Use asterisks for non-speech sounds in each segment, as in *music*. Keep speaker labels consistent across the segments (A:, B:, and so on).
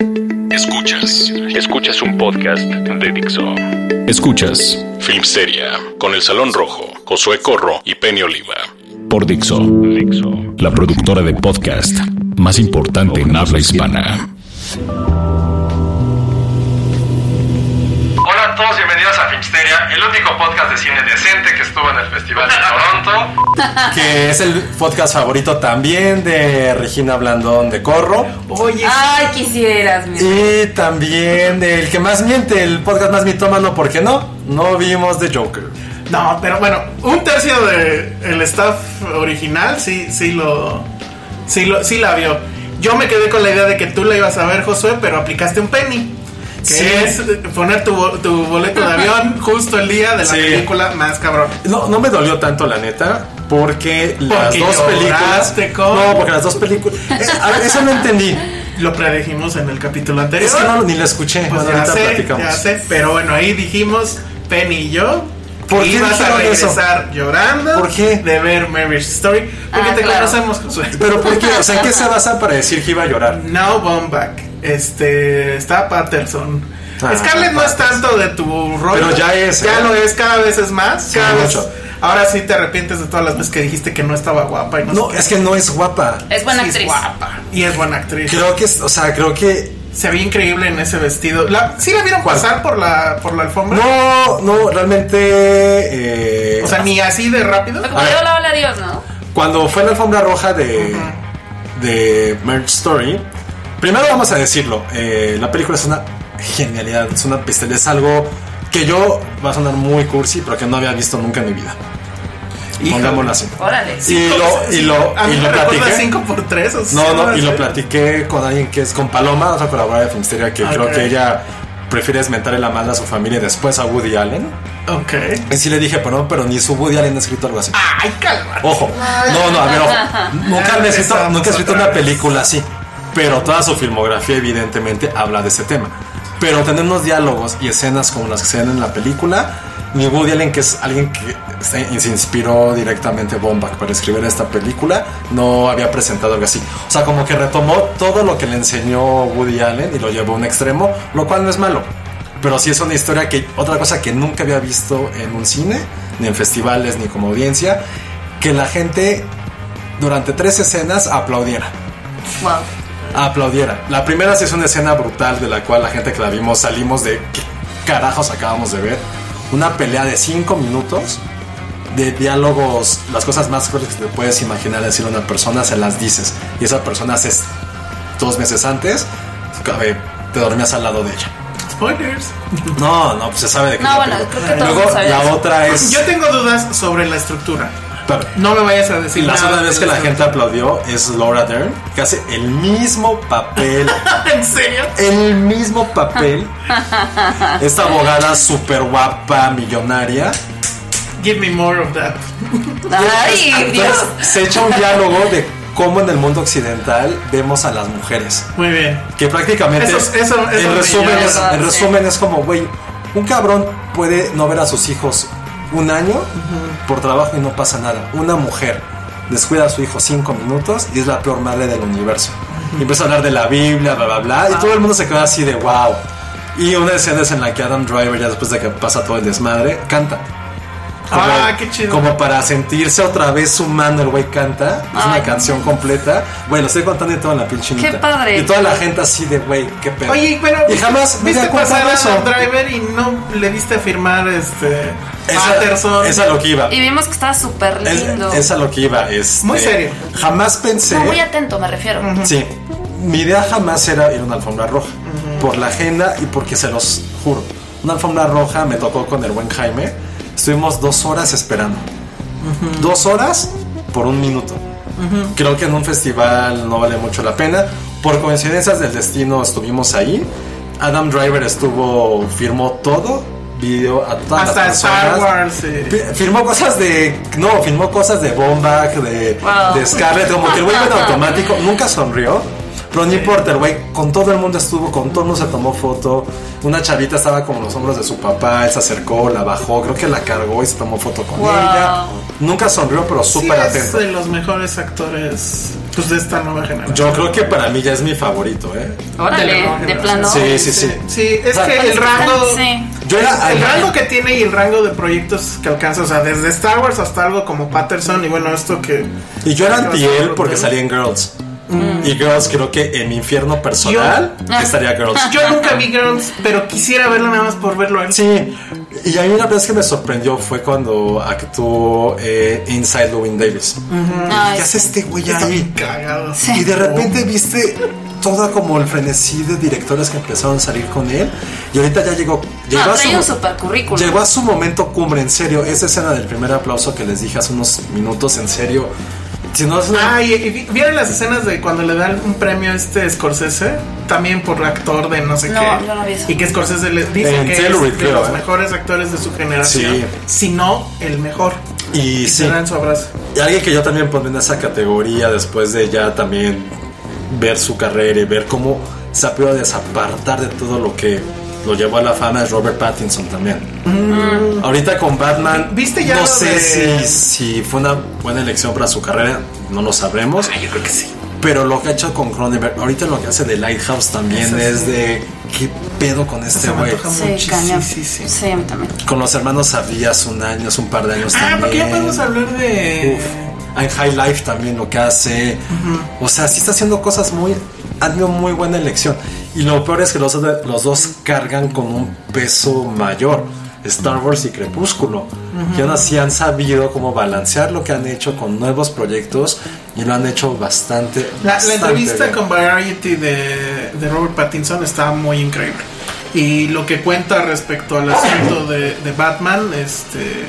A: Escuchas, escuchas un podcast de Dixo. Escuchas Filmsteria con El Salón Rojo, Josué Corro y Penny Oliva. Por Dixo, Dixo, la productora de podcast más importante en habla hispana.
B: Hola a todos, bienvenidos a Filmsteria, el único podcast de cine decente que estuvo en el Festival de Toronto. *laughs*
C: que es el podcast favorito también de Regina Blandón de Corro.
B: Oye,
D: Ay, quisieras, mi
C: Y también del que más miente, el podcast más mitómano, porque no, no vimos The Joker.
E: No, pero bueno, un tercio del staff original sí, sí lo, sí lo, sí la vio. Yo me quedé con la idea de que tú la ibas a ver, Josué, pero aplicaste un penny. Que
C: Sí.
E: es poner tu, bo- tu boleto de avión *laughs* justo el día de la
C: Sí.
E: película más cabrón.
C: No, no me dolió tanto la neta, porque las
E: Porque
C: dos películas.
E: con-
C: No, porque las dos películas. *laughs* Eh, a ver, eso no entendí.
E: Lo predijimos en el capítulo anterior.
C: Es que no, ni la escuché.
E: Pues ya
C: ahorita
E: sé,
C: platicamos.
E: ya sé, pero bueno, ahí dijimos Penny y yo.
C: ¿Por qué
E: ibas a
C: dijeron eso?
E: regresar llorando
C: ¿Por qué?
E: de ver Marriage Story. Porque
D: Ah,
E: te
D: claro.
E: conocemos, Josué.
C: Pero ¿por qué? O sea, ¿en qué *laughs* se basa para decir que iba a llorar?
E: Now Baumbach. Este. Está Patterson.
C: Ah,
E: Scarlett no es tanto de tu rollo.
C: Pero ya es,
E: Ya
C: ¿eh?
E: lo es, cada vez es más.
C: Sí,
E: cada vez.
C: mucho.
E: Ahora sí te arrepientes de todas las veces que dijiste que no estaba guapa y no,
C: No, es que no es guapa.
D: Es buena
E: Sí
D: actriz.
E: guapa. Y es buena actriz.
C: Creo que, es- o sea, creo que
E: Se ve increíble en ese vestido. La, ¿Sí la vieron
C: ¿Cuál?
E: pasar por la, por la alfombra?
C: No, no, realmente. eh,
E: O sea, ni así de rápido.
D: Como
C: A ver.
D: de hola, hola, adiós, ¿no?
C: cuando fue la alfombra roja de, de Merge Story, primero vamos a decirlo: eh, la película es una genialidad, es una pistolera, es algo que yo va a sonar muy cursi, pero que no había visto nunca en mi vida.
E: Híjole.
C: Pongámoslo así.
D: Órale.
C: Y lo, *laughs* y lo,
E: A mí
C: y lo platiqué.
E: 5 por 3 o
C: No, no, y lo platiqué con alguien que es con Paloma, otra colaboradora de Filmsteria, que creo que ella prefiere mentarle la madre a su familia y después a Woody Allen.
E: Ok.
C: Y sí le dije, pero no, pero ni su Woody Allen ha escrito algo así.
E: Ay, calma.
C: Ojo, no, no, a ver, ojo. *laughs* Nunca
E: Ya
C: ha escrito,
E: empezamos
C: nunca ha escrito una película así. Pero toda su filmografía, evidentemente, habla de ese tema. Pero tener unos diálogos y escenas como las que se ven en la película, ni Woody Allen, que es alguien que se inspiró directamente Bombach para escribir esta película, no había presentado algo así. O sea, como que retomó todo lo que le enseñó Woody Allen y lo llevó a un extremo, lo cual no es malo. Pero sí es una historia que, otra cosa que nunca había visto en un cine, ni en festivales, ni como audiencia, que la gente durante tres escenas aplaudiera.
D: Wow.
C: Aplaudiera. La primera sí es una escena brutal de la cual la gente que la vimos salimos de qué carajos acabamos de ver. Una pelea de cinco minutos de diálogos, las cosas más crueles que te puedes imaginar decir a una persona, se las dices. Y esa persona hace dos meses antes, te dormías al lado de ella.
E: Spoilers.
C: No, no, pues se sabe de qué
D: No, bueno, creo que todos
C: Luego la otra es.
E: Yo tengo dudas sobre la estructura.
C: Pero,
E: No me vayas a decir
C: la
E: nada
C: segunda vez que la gente aplaudió es Laura Dern, que hace el mismo papel *laughs*
E: ¿En serio?
C: el mismo papel. Esta abogada súper guapa, millonaria.
E: Give me more of that.
D: Ay, Dios.
C: Entonces, se echa un diálogo de cómo en el mundo occidental vemos a las mujeres.
E: Muy bien.
C: Que prácticamente,
E: Eso- eso- eso
C: en,
E: me
C: resumen es, en resumen es como, güey, un cabrón puede no ver a sus hijos un año por trabajo y no pasa nada. Una mujer descuida a su hijo cinco minutos y es la peor madre del universo. Y empieza a hablar de la Biblia, bla, bla, bla. Y todo el mundo se queda así de wow. Y una escena es en la que Adam Driver, ya después de que pasa todo el desmadre, canta. Como,
E: Ah, qué chido.
C: Como para sentirse otra vez humano, el güey canta. Es una
D: Ay.
C: canción completa. Güey, lo estoy contando y toda la pinche
D: Qué padre.
C: Y toda la gente así de, güey, qué pedo.
E: Oye, pero
C: y jamás
E: viste pasar a
C: eso.
E: Driver y no le viste firmar este
C: Esa,
E: Patterson.
C: esa lo que iba.
D: Y vimos que estaba súper
C: Es,
D: lindo.
C: esa lo que iba. este,
E: Muy serio.
C: Jamás pensé.
D: No, muy atento, me refiero.
C: Sí. Mi idea jamás era ir a una alfombra roja. Por la agenda y porque se los juro. Una alfombra roja me tocó con el buen Jaime. Estuvimos dos horas esperando. Dos horas por un minuto. Creo que en un festival no vale mucho la pena. Por coincidencias del destino estuvimos ahí. Adam Driver estuvo, firmó todo, video a todas
E: Hasta
C: las
E: Star. Wars.
C: Fi- Firmó cosas de. No, firmó cosas de Bombach, de,
D: Wow.
C: de Scarlett, como que el güey en *laughs* automático nunca sonrió. Pero no importa, el güey con todo el mundo estuvo, con todo el mundo se tomó foto. Una chavita estaba como los hombros de su papá, él se acercó, la bajó, creo que la cargó y se tomó foto con
D: Wow.
C: ella. Nunca sonrió, pero
E: Sí,
C: súper
E: es
C: atento.
E: de los mejores actores pues, de esta nueva generación.
C: Yo creo que para mí ya es mi favorito, ¿eh?
D: Órale,
E: De la
D: de plano.
C: Sí, sí, sí.
E: Sí, es
C: O sea,
E: que el rango.
D: Sí.
C: Yo era.
E: El rango que tiene y el rango de proyectos que alcanza, o sea, desde Star Wars hasta algo como Patterson y bueno, esto que...
C: Y yo era anti él porque salía en Girls. Y Girls creo que en mi infierno personal
D: Yo-
C: estaría Girls. *laughs*
E: Yo nunca vi Girls, pero quisiera verlo nada más por verlo él.
C: Sí, y a mí una vez que me sorprendió fue cuando actuó eh, Inside Llewyn Davis.
D: Ay,
C: ¿Qué hace este güey ahí?
E: cagado.
C: Y de repente viste toda como el frenesí de directores que empezaron a salir con él. Y ahorita ya llegó. Llegó,
D: No,
C: a, su,
D: trae un super currículum.
C: llegó a su momento cumbre, en serio. Esa escena del primer aplauso que les dije hace unos minutos, en serio. Si no es una-
E: Ah, y, y vi- vieron las escenas de cuando le dan un premio a este Scorsese, también por actor de no sé
D: No,
E: qué.
D: yo no vi eso.
E: Y que Scorsese le dice
C: En
E: que
C: Telluride,
E: es de
C: creo,
E: los
C: ¿eh?
E: mejores actores de su generación.
C: Sí.
E: Si no, el mejor.
C: y sí.
E: Se dan su abrazo.
C: Y alguien que yo también pondré en esa categoría después de ya también ver su carrera y ver cómo se ha podido desapartar de todo lo que lo llevó a la fama es Robert Pattinson también. Ahorita con Batman,
E: ¿Viste ya
C: no sé
E: de-
C: si, si fue una buena elección para su carrera, no lo sabremos.
E: yo creo que sí.
C: Pero lo que ha hecho con Cronenberg, ahorita lo que hace de Lighthouse también
E: Eso
C: es
E: sí.
C: de qué pedo con este güey.
D: Sí, cañón.
E: sí, sí.
D: Sí, también.
C: Con los hermanos Sabías un año, hace un par de años
E: Ah,
C: también.
E: porque ya podemos hablar de.
C: Uf. En High Life también lo que hace. O sea, sí está haciendo cosas muy. Ha tenido muy buena elección. Y lo peor es que los, los dos cargan con un peso mayor. Star Wars y Crepúsculo. Que aún así han sabido cómo balancear lo que han hecho con nuevos proyectos. Y lo han hecho bastante.
E: La, la
C: bastante
E: entrevista
C: bien.
E: con Variety de, de Robert Pattinson está muy increíble. Y lo que cuenta respecto al asunto de, de Batman, este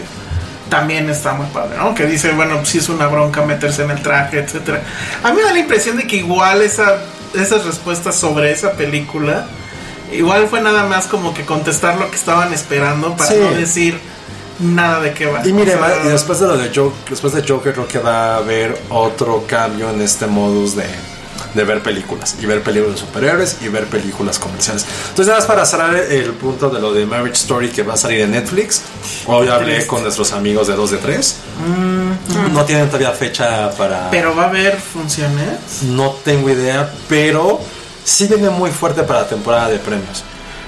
E: también está muy padre, ¿no? Que dice, bueno, si es una bronca meterse en el traje, etcétera. A mí me da la impresión de que igual esa, esas respuestas sobre esa película, igual fue nada más como que contestar lo que estaban esperando para
C: Sí.
E: no decir nada de qué va.
C: Y mire,
E: O sea,
C: va- y después de lo de Joker, después de Joker creo que va a haber otro cambio en este modus de, de ver películas y ver películas de superhéroes y ver películas comerciales. Entonces nada más para cerrar el punto de lo de Marriage Story que va a salir en Netflix. Hoy hablé con nuestros amigos de 2 de 3. No tienen todavía fecha para...
E: Pero va a haber funciones.
C: No tengo idea, pero sí viene muy fuerte para la temporada de premios.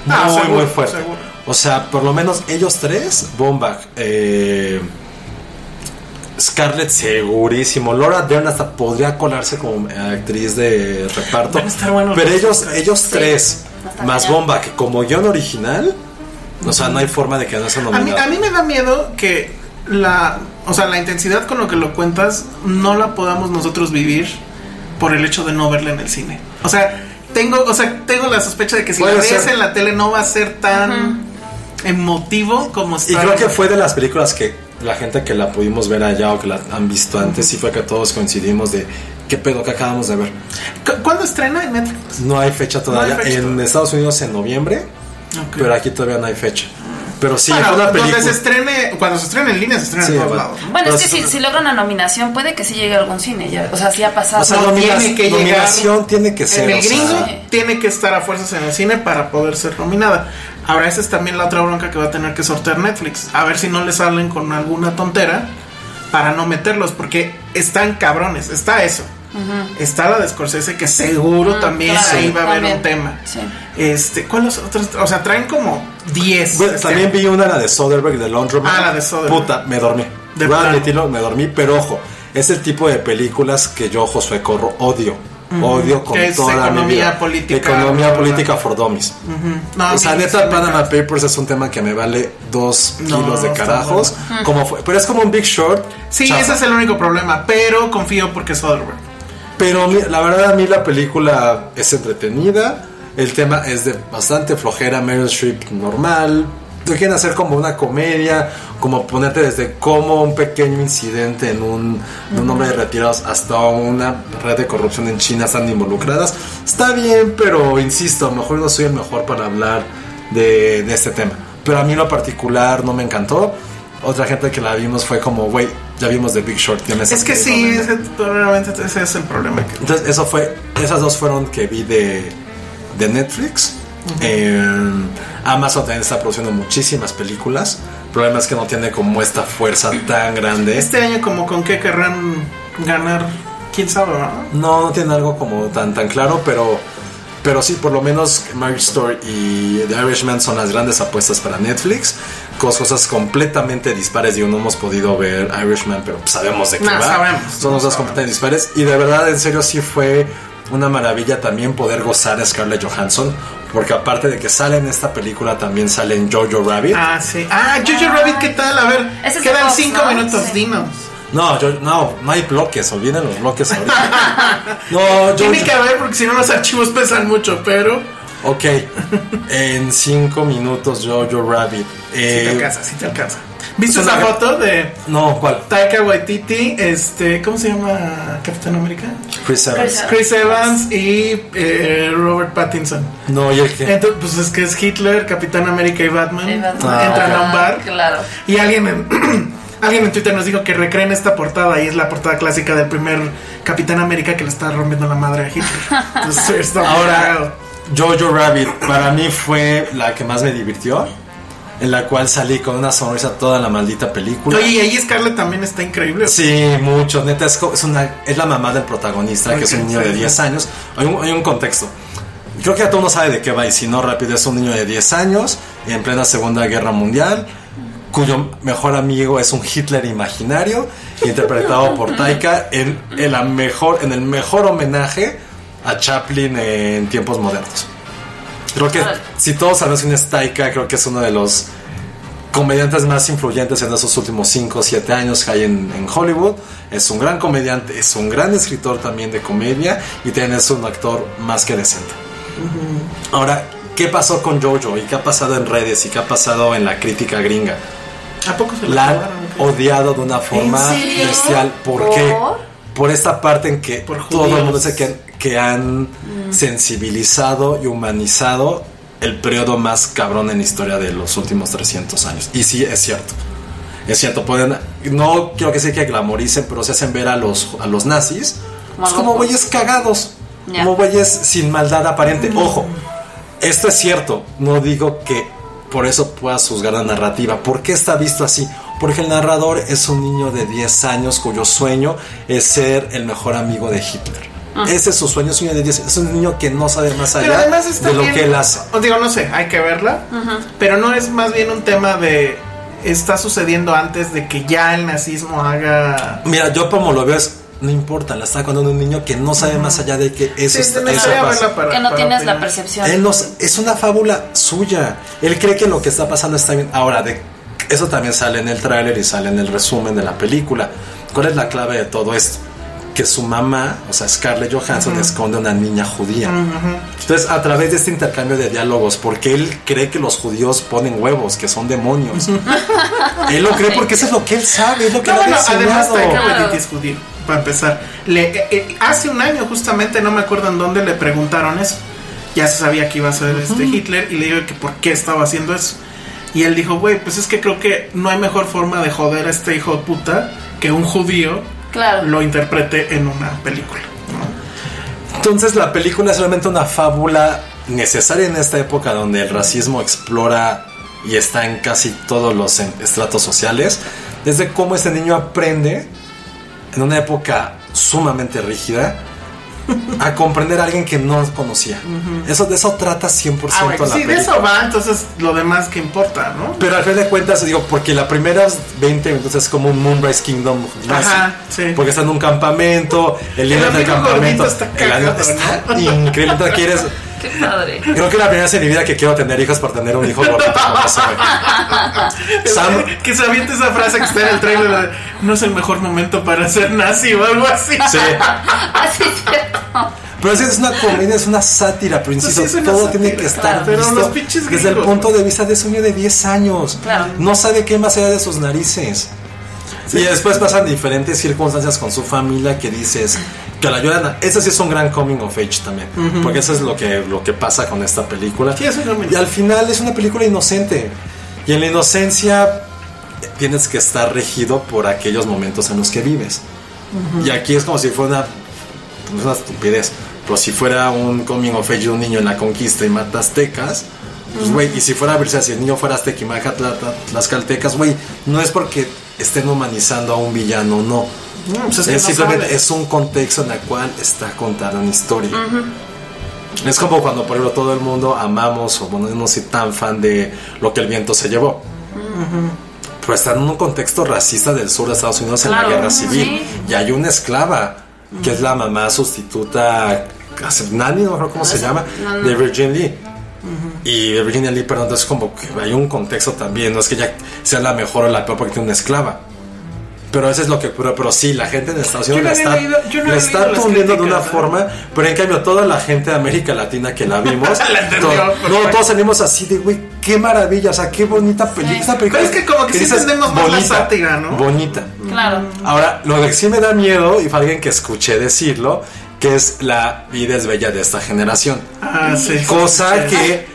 E: Ah,
C: muy,
E: seguro,
C: muy fuerte.
E: seguro.
C: O sea, por lo menos ellos tres, Bombach, eh, Scarlett segurísimo, Laura Dern hasta podría colarse como actriz de reparto.
E: Van a estar buenos
C: pero
E: los
C: ellos, ellos
D: Sí,
C: tres, más
D: cañón.
C: Bombach como guion original, o sea, no hay forma de que no sea
E: A mí, a mí me da miedo que la, o sea, la intensidad con lo que lo cuentas no la podamos nosotros vivir por el hecho de no verla en el cine. O sea, tengo, o sea, tengo la sospecha de que si
C: Puede
E: la ves
C: ser.
E: en la tele no va a ser tan emotivo como
C: Y creo que fue de las películas que la gente que la pudimos ver allá o que la han visto antes, sí fue que todos coincidimos de qué pedo que acabamos de ver.
E: ¿Cu- ¿Cuándo estrena en Netflix?
C: No hay fecha todavía.
E: No hay fecha
C: en
E: todavía.
C: Estados Unidos en noviembre, pero aquí todavía no hay fecha. Pero sí,
E: Bueno,
C: fue una película.
E: donde se estrene, cuando se estrene en línea, se estrena
C: Sí,
E: en todos lados. ¿no?
D: Bueno,
C: Pero
D: es que si, si logra una nominación, puede que sí llegue a algún cine. Ya, o sea, sí ha pasado.
C: O sea,
E: No,
C: nomina-
E: tiene que llegar-
C: nominación tiene que ser.
E: En el
C: o sea,
E: gringo tiene que estar a fuerzas en el cine para poder ser nominada. Ahora, esa es también la otra bronca que va a tener que sortear Netflix. A ver si no le salen con alguna tontera para no meterlos, porque están cabrones. Está eso. Está la de Scorsese, que seguro
D: Mm,
E: también
D: claro,
E: ahí va a haber
D: también.
E: un tema.
D: Sí.
E: Este, ¿cuáles otros? O sea, traen como 10.
C: Bueno,
E: este
C: también
E: año.
C: vi una, la de Soderbergh, de Laundromat.
E: Ah, la de Soderbergh.
C: Puta, me dormí.
E: De
C: Voy a admitirlo, me dormí, pero ojo, es el tipo de películas que yo, Josué Corro, odio. Odio con
E: es
C: toda mi
E: economía
C: vida.
E: política,
C: Economía política for dummies.
E: No,
C: o sea, neta, Panama. Papers es un tema que me vale dos
E: No,
C: kilos de carajos. Como fue, pero es como un Big Short.
E: Sí,
C: chafa.
E: ese es el único problema, pero confío porque es Soderbergh.
C: Pero la verdad a mí la película es entretenida. El tema es de bastante flojera, Meryl Streep normal. Lo quieren hacer como una comedia, como ponerte desde como un pequeño incidente en un, en un hombre de retirados hasta una red de corrupción en China están involucradas. Está bien, pero insisto, a lo mejor no soy el mejor para hablar de, de este tema. Pero a mí en lo particular no me encantó. Otra gente que la vimos fue como, güey, ya vimos The Big Short. tienes
E: Es que
C: que
E: sí, ese, realmente ese es el problema. que-
C: entonces, eso fue, esas dos fueron que vi de, de Netflix. Eh, Amazon también está produciendo muchísimas películas. El problema es que no tiene como esta fuerza tan grande.
E: Este año como con qué querrán ganar, quién sabe, ¿verdad?
C: No, no tiene algo como tan, tan claro, pero, pero sí, por lo menos Marriage Story y The Irishman son las grandes apuestas para Netflix. Cos- Cosas completamente dispares. Digo, no hemos podido ver Irishman, pero sabemos de qué
E: No,
C: va.
E: sabemos,
C: son
E: no
C: cosas completamente dispares. Y de verdad, en serio, sí fue una maravilla también poder gozar a Scarlett Johansson. Porque aparte de que sale en esta película, también sale en Jojo Rabbit.
E: Ah, sí. Ah, Jojo Rabbit, ¿qué tal? A ver, quedan cinco minutos, dinos.
C: No, yo, no, no hay bloques, olviden los bloques ahorita. *laughs* no,
E: Tiene
C: Jojo-
E: que haber porque si no los archivos pesan mucho, pero
C: Ok, en cinco minutos Jojo Rabbit.
E: sí
C: Eh,
E: te alcanza, sí te alcanza. ¿Viste
C: es
E: esa foto de
C: no, ¿cuál?
E: Taika Waititi, este, ¿cómo se llama Capitán América?
C: Chris Evans.
D: Chris
E: Evans y eh, Robert Pattinson.
C: No, y el que.
E: Entonces, pues es que es Hitler, Capitán América y Batman.
D: Y Batman.
C: Ah,
E: Entran a un
D: Ah,
E: bar.
D: Claro.
E: Y alguien en, *clears throat* alguien en Twitter nos dijo que recreen esta portada y es la portada clásica del primer Capitán América que le está rompiendo la madre a Hitler. Entonces, *laughs* está
C: Ahora. Jojo Rabbit para mí fue la que más me divirtió. En la cual salí con una sonrisa toda la maldita película.
E: Oye, y ahí Scarlett también está increíble.
C: Sí, mucho. Neta, es, es, una, es la mamá del protagonista, que es un niño de
E: sí.
C: 10 años. Hay un, hay un contexto. Creo que ya todo uno sabe de qué va, y si no, rápido, es un niño de 10 años, en plena Segunda Guerra Mundial, cuyo mejor amigo es un Hitler imaginario, interpretado por Taika en, en la mejor, en el mejor homenaje a Chaplin en tiempos modernos. Creo que si todos sabemos quién es Taika, creo que es uno de los comediantes más influyentes en esos últimos 5 o 7 años que hay en, en Hollywood. Es un gran comediante, es un gran escritor también de comedia y también es un actor más que decente. Ahora, ¿qué pasó con Jojo? ¿Y qué ha pasado en redes? ¿Y qué ha pasado en la crítica gringa?
E: ¿A poco se la
C: han odiado de una forma bestial. ¿Por,
D: ¿Por?
C: qué? Por esta parte en que
E: Por
C: todo el mundo dice que, que han sensibilizado y humanizado el periodo más cabrón en la historia de los últimos 300 años. Y sí, es cierto. Es cierto, pueden, no quiero que sea que glamoricen, pero se hacen ver a los, a los nazis pues, como güeyes cagados, como güeyes sin maldad aparente. Ojo, esto es cierto, no digo que por eso puedas juzgar la narrativa. ¿Por qué está visto así? Porque el narrador es un niño de 10 años cuyo sueño es ser el mejor amigo de Hitler.
D: Ah.
C: Ese es su sueño, es un niño de 10 Es un niño que no sabe más allá de lo
E: bien-
C: que él hace.
E: Os digo, no sé, hay que verla. Pero no es más bien un tema de. Está sucediendo antes de que ya el nazismo haga.
C: Mira, yo como lo veo es, no importa, la está contando un niño que no sabe más allá de que eso,
E: Sí,
C: está, eso pasa.
E: para-
D: Que no tienes la percepción.
C: Él es una fábula suya. Él cree que lo que está pasando está bien. Ahora, de, eso también sale en el tráiler y sale en el resumen de la película. ¿Cuál es la clave de todo esto? Que su mamá, o sea, Scarlett Johansson, esconde a una niña judía. Entonces, a través de este intercambio de diálogos, porque él cree que los judíos ponen huevos, que son demonios. *laughs* él lo cree porque eso es lo que él sabe, es lo que
E: No, bueno,
C: ha
E: además
C: enseñado.
E: Taika
D: Claro.
E: Waititi es judío, para empezar. Le, eh, eh, hace un año, justamente, no me acuerdo en dónde le preguntaron eso. Ya se sabía que iba a ser este Hitler y le digo que por qué estaba haciendo eso. Y él dijo, güey, pues es que creo que no hay mejor forma de joder a este hijo de puta que un judío
D: Claro.
E: lo interprete en una película.
C: Entonces la película es realmente una fábula necesaria en esta época donde el racismo explora y está en casi todos los estratos sociales. Desde cómo este niño aprende en una época sumamente rígida a comprender a alguien que no conocía. Eso de eso trata 100%
E: Ah, bueno,
C: la
E: sí, de
C: película.
E: eso va, entonces lo demás que importa, ¿no?
C: Pero al fin de cuentas, digo, porque la primeras 20 minutos es como un Moonrise Kingdom nazi.
E: Ajá, sí.
C: Porque está en un campamento, el líder del campamento.
E: está
C: el
E: cagado,
C: está
E: ¿no?
C: increíble. Quieres.
D: Qué padre.
C: Creo que la primera vez en mi vida que quiero tener hijos por tener un hijo gordito como ese, güey. *laughs* Sam-
E: que se aviente esa frase que está en el trailer no es el mejor momento para ser nazi o algo así.
C: Sí. *laughs*
D: Así es cierto.
C: Pero sí, es una comedia, es una sátira, pero insisto,
E: Sí, es una
C: todo
E: sátira,
C: tiene que estar
E: claro.
C: Visto
E: los pinches
C: desde el
E: gringos,
C: punto de vista de ese niño de 10 años.
D: Claro.
C: No sabe qué más allá de sus narices. Y después pasan diferentes circunstancias con su familia que dices que la Ese sí es un gran coming of age también. Porque eso es lo que, lo que pasa con esta película.
E: Sí,
C: y al final es una película inocente. Y en la inocencia tienes que estar regido por aquellos momentos en los que vives. Y aquí es como si fuera una, no es una estupidez, pero si fuera un coming of age de un niño en la conquista y mata aztecas, pues güey, y si fuera a verse si el niño fuera azteca y tla- tlaxcaltecas, güey, no es porque estén humanizando a un villano, no.
E: No, pues es
C: es,
E: que
C: simplemente es un contexto en el cual está contada una historia. Es como cuando, por ejemplo, todo el mundo amamos, o bueno, no soy tan fan de lo que el viento se llevó. Pero está en un contexto racista del sur de Estados Unidos en
D: Claro,
C: la guerra civil.
D: sí.
C: Y hay una esclava, que es la mamá sustituta, Nani, no recuerdo cómo se llama, de Virginia Lee. Y de Virginia Lee, perdón, entonces como que hay un contexto también, no es que ella sea la mejor o la peor porque tiene una esclava. Pero eso es lo que, pero, pero sí, la gente en Estados Unidos
E: no
C: la está,
E: leído- no
C: la está tundiendo de una
E: ¿no?
C: forma, pero en cambio toda la gente de América Latina que la vimos, *laughs*
E: La entendió,
C: to- no, todos salimos así de, güey, qué maravilla, o sea, qué bonita película.
E: Pero es que como que sí entendemos más la sátira, ¿no?
C: Bonita.
D: Claro.
C: Ahora, lo que sí me da miedo, y fue alguien que escuché decirlo, que es la vida es bella de esta generación.
E: Ah, sí.
C: Cosa
E: Sí.
C: que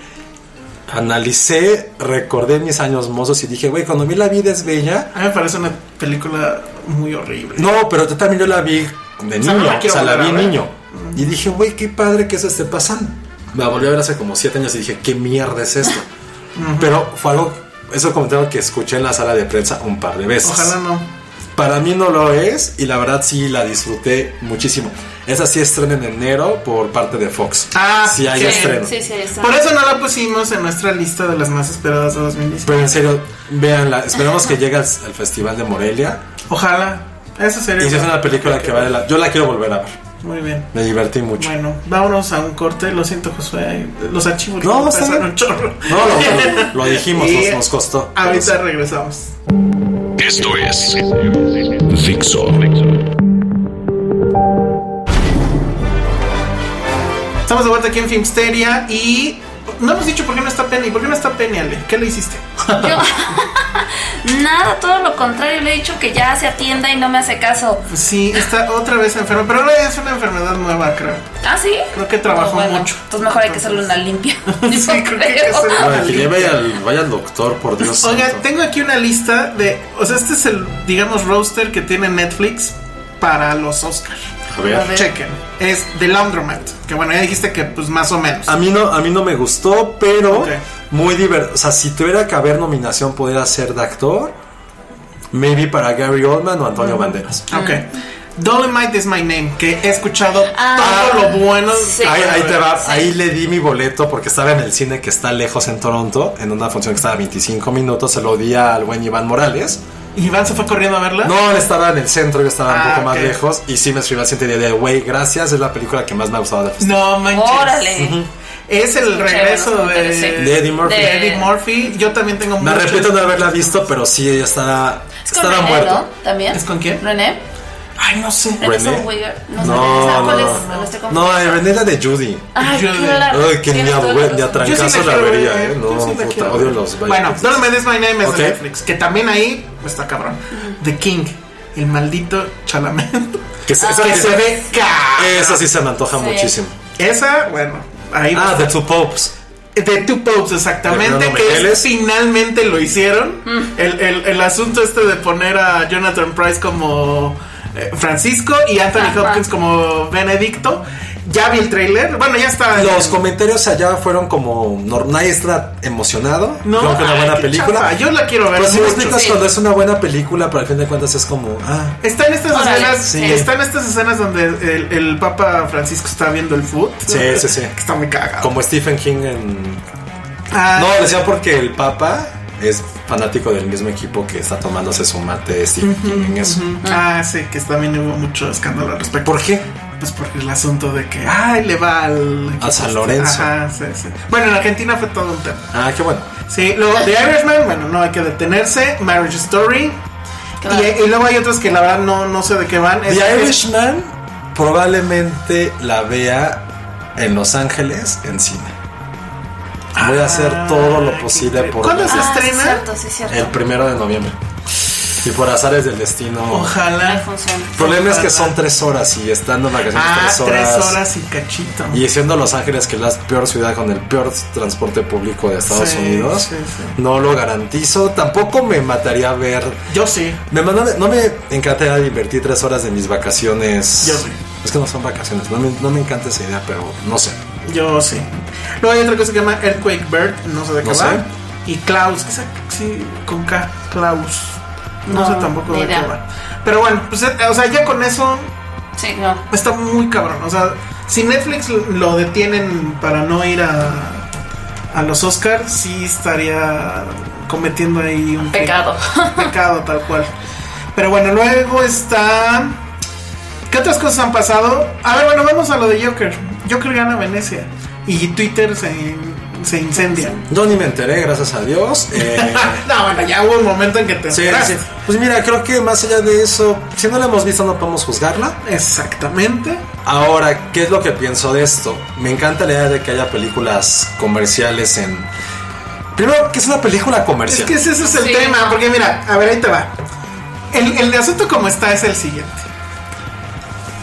C: analicé, recordé mis años mozos y dije, güey, cuando vi La vida es bella,
E: A mí me parece una película muy horrible.
C: no, pero yo también yo la vi de
E: O sea, no
C: niño, o sea, la vi niño. Y dije, güey, qué padre que eso esté pasando. La volví a ver hace como siete años y dije, ¿qué mierda es esto? *laughs* Pero fue algo, eso comentario que escuché en la sala de prensa un par de veces.
E: Ojalá no.
C: Para mí no lo es y la verdad sí la disfruté muchísimo. Esa sí estrena en enero por parte de Fox.
E: Ah,
C: sí hay
E: sí,
C: estreno.
D: Sí, sí, está.
E: Por eso no la pusimos en nuestra lista de las más esperadas de 2019.
C: Pero en serio, véanla. Esperemos que llegue al, al Festival de Morelia.
E: Ojalá. Eso sería.
C: Y si es una película que vale la... Yo la quiero volver a ver.
E: Muy bien.
C: Me divertí mucho.
E: Bueno, vámonos a un corte. Lo siento, Josué. Los archivos
C: No, bien.
E: un chorro.
C: No, lo, lo- lo dijimos, *laughs* nos costó.
E: Ahorita regresamos.
A: Esto es Dixo.
E: Estamos de vuelta aquí en Filmsteria y no hemos dicho por qué no está Penny. ¿Por qué no está Penny, Ale? ¿Qué le hiciste?
D: Yo. *laughs* Nada, todo lo contrario. Le he dicho que ya se atienda y no me hace caso.
E: Sí, está otra vez enferma, pero ahora es una enfermedad nueva, creo.
D: ¿Ah, sí?
E: Creo que trabajó
D: bueno,
E: mucho.
D: Entonces mejor hay que hacerle una limpia. *laughs* *laughs*
E: Sí, creo que hay que hacerle
C: Bueno, que lleve al, vaya al doctor, por Dios.
E: Oiga,
C: santo.
E: tengo aquí una lista de. O sea, este es el, digamos, roster que tiene Netflix para los Oscars.
C: A ver.
D: A ver.
E: Chequen. Es The Laundromat. Que bueno, ya dijiste que, pues más o menos.
C: A mí no, a mí no me gustó, pero
E: Ok.
C: muy divertido. O sea, si tuviera que haber nominación, podría ser de actor. Maybe para Gary Oldman o Antonio Banderas.
E: Ok. Dolomite is my name. Que he escuchado
D: Ah,
E: todo lo bueno.
D: sí.
C: Ahí, ahí te va,
D: Sí.
C: ahí le di mi boleto porque estaba en el cine que está lejos en Toronto, en una función que estaba a 25 minutos, se lo di al buen Iván Morales.
E: ¿Y Iván se fue corriendo a verla?
C: No, él estaba en el centro, yo estaba
E: Ah,
C: un poco más lejos y sí me escribió al siguiente día de, güey, gracias, es la película que más me ha gustado del festival.
E: No manches.
D: Órale.
E: Es el regreso
D: bueno,
E: de,
D: sí.
C: De Eddie Murphy.
E: de Eddie Murphy. Yo también tengo
C: Me
E: muchos-
C: arrepiento de no haberla visto, pero sí, ella está,
D: Es con
C: estaba
D: René,
C: muerto.
D: ¿no? ¿También?
E: ¿Es con quién?
D: ¿René?
E: Ay, no sé.
D: René. No, sé,
C: No,
D: ¿sabes
C: no,
D: cuál
C: no. No,
D: confundiendo.
C: René era de Judy.
D: Ay,
E: de-
D: claro.
C: Ay, que ni a,
D: la
C: ni a trancazos la
E: quiero
C: vería,
E: ver,
C: ¿eh? No,
E: sí la
C: puta, odio los
E: Bueno. Dolomite is my name es de Netflix. Que también ahí está cabrón. The King. El maldito Chalamet.
C: Que se- esa,
E: que
C: sí
E: se
C: se-
E: ve cabrón.
C: esa sí se me antoja
D: Sí.
C: muchísimo.
E: Esa, bueno, ahí
C: Ah. The Two Popes.
E: The Two Popes, exactamente, que es- finalmente lo hicieron. El, el- el asunto este de poner a Jonathan Price como Francisco y Anthony. Hopkins como Benedicto. Ya vi el trailer. Bueno, ya está.
C: Los comentarios allá fueron como. no- Nadie está emocionado.
E: No,
C: Creo que una buena película.
E: chafa. Yo la quiero ver.
C: Pero si me explicas
D: sí.
C: cuando es una buena película, pero al fin de cuentas es como. Ah,
E: Está en estas
D: Órale,
E: escenas,
D: sí.
E: está en estas escenas donde el, el Papa Francisco está viendo el foot.
C: Sí, sí, sí.
E: Que *laughs* está muy cagado.
C: como Stephen King en.
E: Ah,
C: No, decía porque el Papa es fanático del mismo equipo que está tomándose su mate Stephen King en eso.
E: Ah, sí, que también hubo mucho escándalo al respecto.
C: ¿Por qué?
E: Pues porque el asunto de que, ay, le va al...
C: A San Lorenzo.
E: Ajá, sí, sí. Bueno, en Argentina fue todo un tema.
C: Ah, qué bueno.
E: Sí, luego The Irishman, bueno, no hay que detenerse. Marriage Story.
D: Claro.
E: Y, y luego hay otros que la verdad no, no sé de qué van. Es-
C: The
E: es-
C: Irishman probablemente la vea en Los Ángeles en cine. Voy a hacer todo lo posible por
E: ¿Cuándo se
D: Ah, sí,
E: estrena?
D: cierto, sí, cierto.
C: el primero de noviembre. Y por azares del destino.
D: No
E: Ojalá.
C: El problema es que son tres horas y estando en vacaciones
E: Ah,
C: tres horas.
E: tres horas y cachito.
C: Y siendo Los Ángeles, que es la peor ciudad con el peor transporte público de Estados
E: Sí,
C: Unidos,
E: sí, sí.
C: no lo garantizo. Tampoco me mataría ver.
E: Yo sí.
C: Me, no, me- no me encantaría invertir tres horas de mis vacaciones.
E: Yo sí.
C: Es que no son vacaciones. No me, no me encanta esa idea, pero no sé.
E: Yo sí. Luego hay otra cosa que se llama Earthquake Bird, no sé de qué
C: No
E: va.
C: sé.
E: Y Klaus, que sí, con K, Klaus. No,
D: No,
E: sé tampoco de qué va. Pero bueno, pues, eh, o sea, ya con eso
D: Sí, no.
E: está muy cabrón. O sea, si Netflix lo detienen para no ir a, a los Oscars, sí estaría cometiendo ahí un
D: Pecado. *laughs*
E: pecado tal cual. Pero bueno, luego está. ¿Qué otras cosas han pasado? A ver, bueno, vamos a lo de Joker. Joker gana Venecia. Y Twitter se, se incendia.
C: Yo ni me enteré, gracias a Dios. Eh, *laughs*
E: no, bueno, ya hubo un momento en que te
C: sí,
E: enteraste.
C: sí. Pues mira, creo que más allá de eso, si no la hemos visto, no podemos juzgarla.
E: Exactamente.
C: Ahora, ¿qué es lo que pienso de esto? Me encanta la idea de que haya películas comerciales en. Primero, que es una película
E: Es
C: comercial.
E: que ese es el
D: Sí,
E: tema, porque mira, a ver, ahí te va. El, el asunto como está es el siguiente.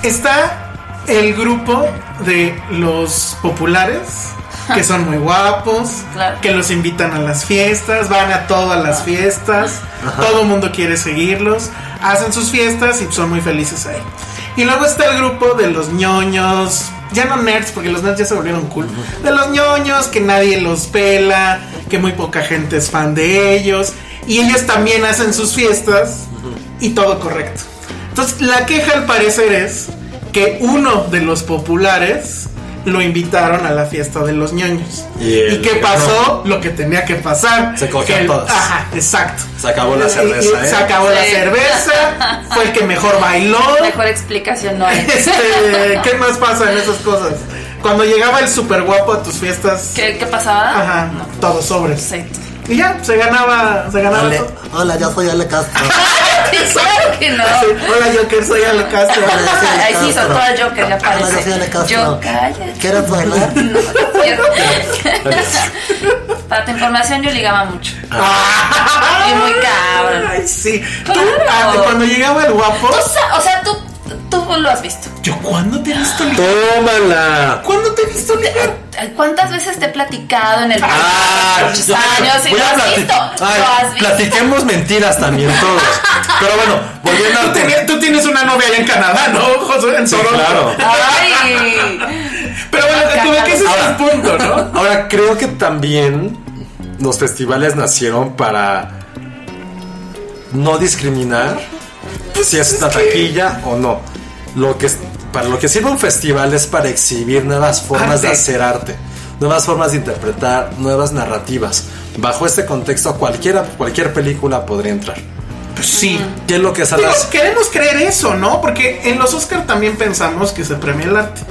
E: Está el grupo de los populares, que son muy guapos, *laughs*
D: Claro.
E: que los invitan a las fiestas, van a todas las fiestas, todo el mundo quiere seguirlos, hacen sus fiestas y son muy felices ahí. Y luego está el grupo de los ñoños, ya no nerds, porque los nerds ya se volvieron cool, de los ñoños, que nadie los pela, que muy poca gente es fan de ellos, y ellos también hacen sus fiestas y todo correcto. Entonces, la queja al parecer es que uno de los populares lo invitaron a la fiesta de los ñoños.
C: Y
E: ¿Y, qué pasó? Lo que tenía que pasar.
C: Se cogió
E: el-
C: todas.
E: Ajá, exacto.
C: Se acabó la
E: Y-
C: cerveza,
E: y
C: ¿eh?
E: Se acabó la cerveza. Fue el que mejor bailó.
D: Mejor explicación no hay.
E: Este, ¿Qué más pasa en esas cosas? Cuando llegaba el super guapo a tus fiestas.
D: ¿Qué, qué pasaba?
E: Ajá,
D: No.
E: todos sobres.
D: Sí.
E: Y ya, se ganaba, se ganaba
F: Ale-
E: todo.
F: hola, yo soy Ale Castro. *laughs*
D: claro que no.
E: Sí, Hola, Joker, soy Ale Castro.
D: Ay, sí, son todas Joker, ya
F: Hola, yo soy
D: parece.
F: Ale Castro.
D: Yo, cállate.
F: ¿Quieres bailar?
D: No, cierto. Para tu información, yo ligaba mucho. Y muy cabrón.
E: Ay, sí. Tú,
D: Claro.
E: ah, cuando llegaba el guapo.
D: Tú o sea, tú, tú lo has visto.
E: ¿Yo cuándo te he visto ligar?
C: ¡Tómala!
E: ¿Cuándo te he visto ligar?
D: Ay, ¿Cuántas veces te he platicado en el
C: Ah,
D: años y
C: voy
D: lo
C: a
D: has
C: plati-
D: visto?
C: Ay,
D: Lo has visto.
C: Platiquemos mentiras también todos. Pero bueno, volviendo
E: Tú, tenías- tú tienes una novia allá en Canadá, ¿no, Josué? En
C: Sí, claro.
D: Ay.
E: Pero bueno, tú ves que ese es el punto, ¿no?
C: Ahora, creo que también los festivales nacieron para no discriminar si es una taquilla o no. Lo que para lo que sirve un festival es para exhibir nuevas formas de hacer arte, nuevas formas de interpretar, nuevas narrativas. Bajo este contexto, cualquiera, cualquier película podría entrar.
E: Pues sí.
C: ¿Qué es lo que sale?
E: queremos creer eso, ¿no? Porque en los Oscar también pensamos que se premia el arte.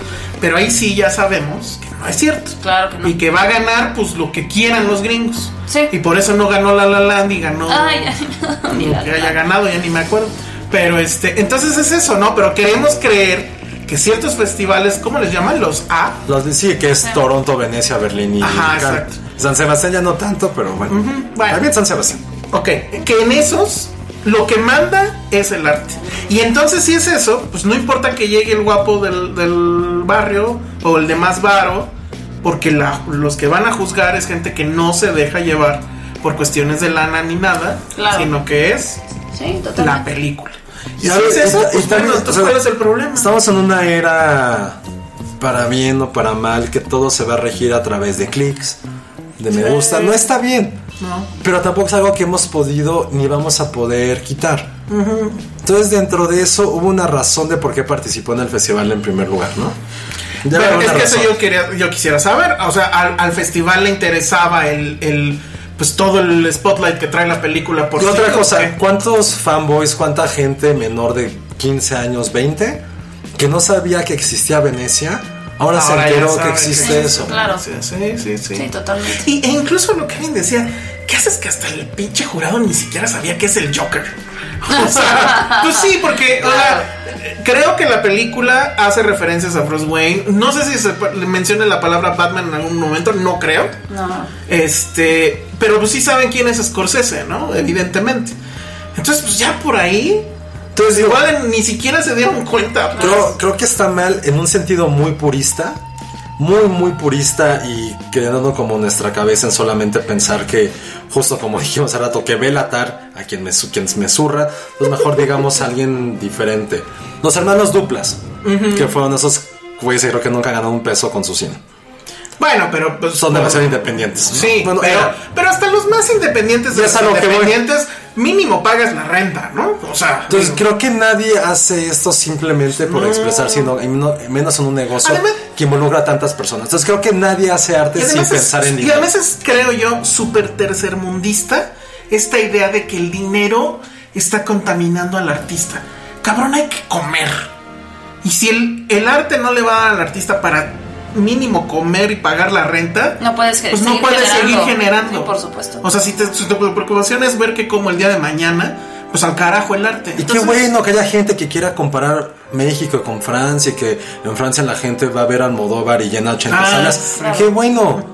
E: Pero ahí sí ya sabemos que no es cierto.
D: Claro que no.
E: Y que va a ganar, pues, lo que quieran los gringos.
D: Sí.
E: Y por eso no ganó La La Land y ganó
D: Ay, ay, *laughs* ni
E: lo que haya ganado, ya ni me acuerdo. Pero este, entonces es eso, ¿no? Pero queremos creer que ciertos festivales, ¿cómo les llaman? Los A.
C: Los de- sí, que es Toronto, Venecia, Berlín y
E: Ajá, exacto.
C: San Sebastián ya no tanto, pero bueno.
E: bueno.
C: También San Sebastián.
E: Ok, que en esos lo que manda es el arte. Y entonces si es eso, pues no importa que llegue el guapo del, del barrio o el de más varo, porque la- los que van a juzgar es gente que no se deja llevar por cuestiones de lana ni nada,
D: Claro.
E: sino que es
D: Sí,
E: la película. ¿Y si es eso? Pues
C: también,
E: bueno, entonces,
C: o sea,
E: ¿cuál es el problema?
C: Estamos en una era, para bien o para mal, que todo se va a regir a través de clics, de me gusta. No está bien.
E: No.
C: Pero tampoco es algo que hemos podido ni vamos a poder quitar. Entonces, dentro de eso, hubo una razón de por qué participó en el festival en primer lugar, ¿no? Ya había
E: es que eso yo, quería, yo quisiera saber. O sea, al, al festival le interesaba el, el, pues todo el spotlight que trae la película por
C: Y otra
E: sí, ¿o
C: cosa,
E: qué?
C: ¿cuántos fanboys, cuánta gente menor de 15 años, 20, que no sabía que existía Venecia, ahora, se
E: Ahora
C: enteró que existe
D: Sí,
C: eso?
D: Claro.
E: Sí, sí, sí. sí.
D: Sí, totalmente.
E: Y, e incluso lo que alguien decía, ¿qué haces que hasta el pinche jurado ni siquiera sabía que es el Joker? *laughs* O sea, pues sí, porque o sea, creo que la película hace referencias a Bruce Wayne. No sé si se menciona la palabra Batman en algún momento, no creo.
D: No.
E: Este, pero pues sí saben quién es Scorsese, ¿no? Evidentemente. Entonces, pues ya por ahí,
C: Entonces,
E: igual ni siquiera se dieron cuenta. pues.
C: creo, creo que está mal en un sentido muy purista, muy, muy purista y quedando como nuestra cabeza en solamente pensar que, justo como *laughs* dijimos hace rato, que Belatar, a quien me, su- quien me zurra, pues mejor *laughs* digamos a alguien diferente. Los hermanos Duplas, que fueron esos güeyes que creo que nunca ganaron un peso con su cine.
E: Bueno, pero pues
C: Son demasiado independientes. ¿no?
E: Sí,
C: Bueno,
E: pero,
C: era-
E: pero hasta los más independientes de los
C: a que
E: independientes, mínimo pagas la renta, ¿no? O sea,
C: Entonces creo que nadie hace esto simplemente por expresar, sino y no- menos en un negocio
E: Además-
C: que involucra a tantas personas. Entonces creo que nadie hace arte
E: y
C: sin pensar en
E: y
C: dinero.
E: además es, creo yo, súper tercermundista esta idea de que el dinero está contaminando al artista. Cabrón, hay que comer. Y si el, el arte no le va a dar al artista para mínimo comer y pagar la renta,
D: No puedes
E: pues no
D: seguir
E: puedes
D: generando.
E: seguir generando.
D: Sí, por supuesto.
E: O sea, si, te, si tu preocupación es ver que como el día de mañana, pues al carajo el arte.
C: Y
E: Entonces,
C: qué bueno que haya gente que quiera comparar México con Francia y que en Francia la gente va a ver Almodóvar y llena 80
E: Ah,
C: salas.
E: claro.
C: Qué bueno,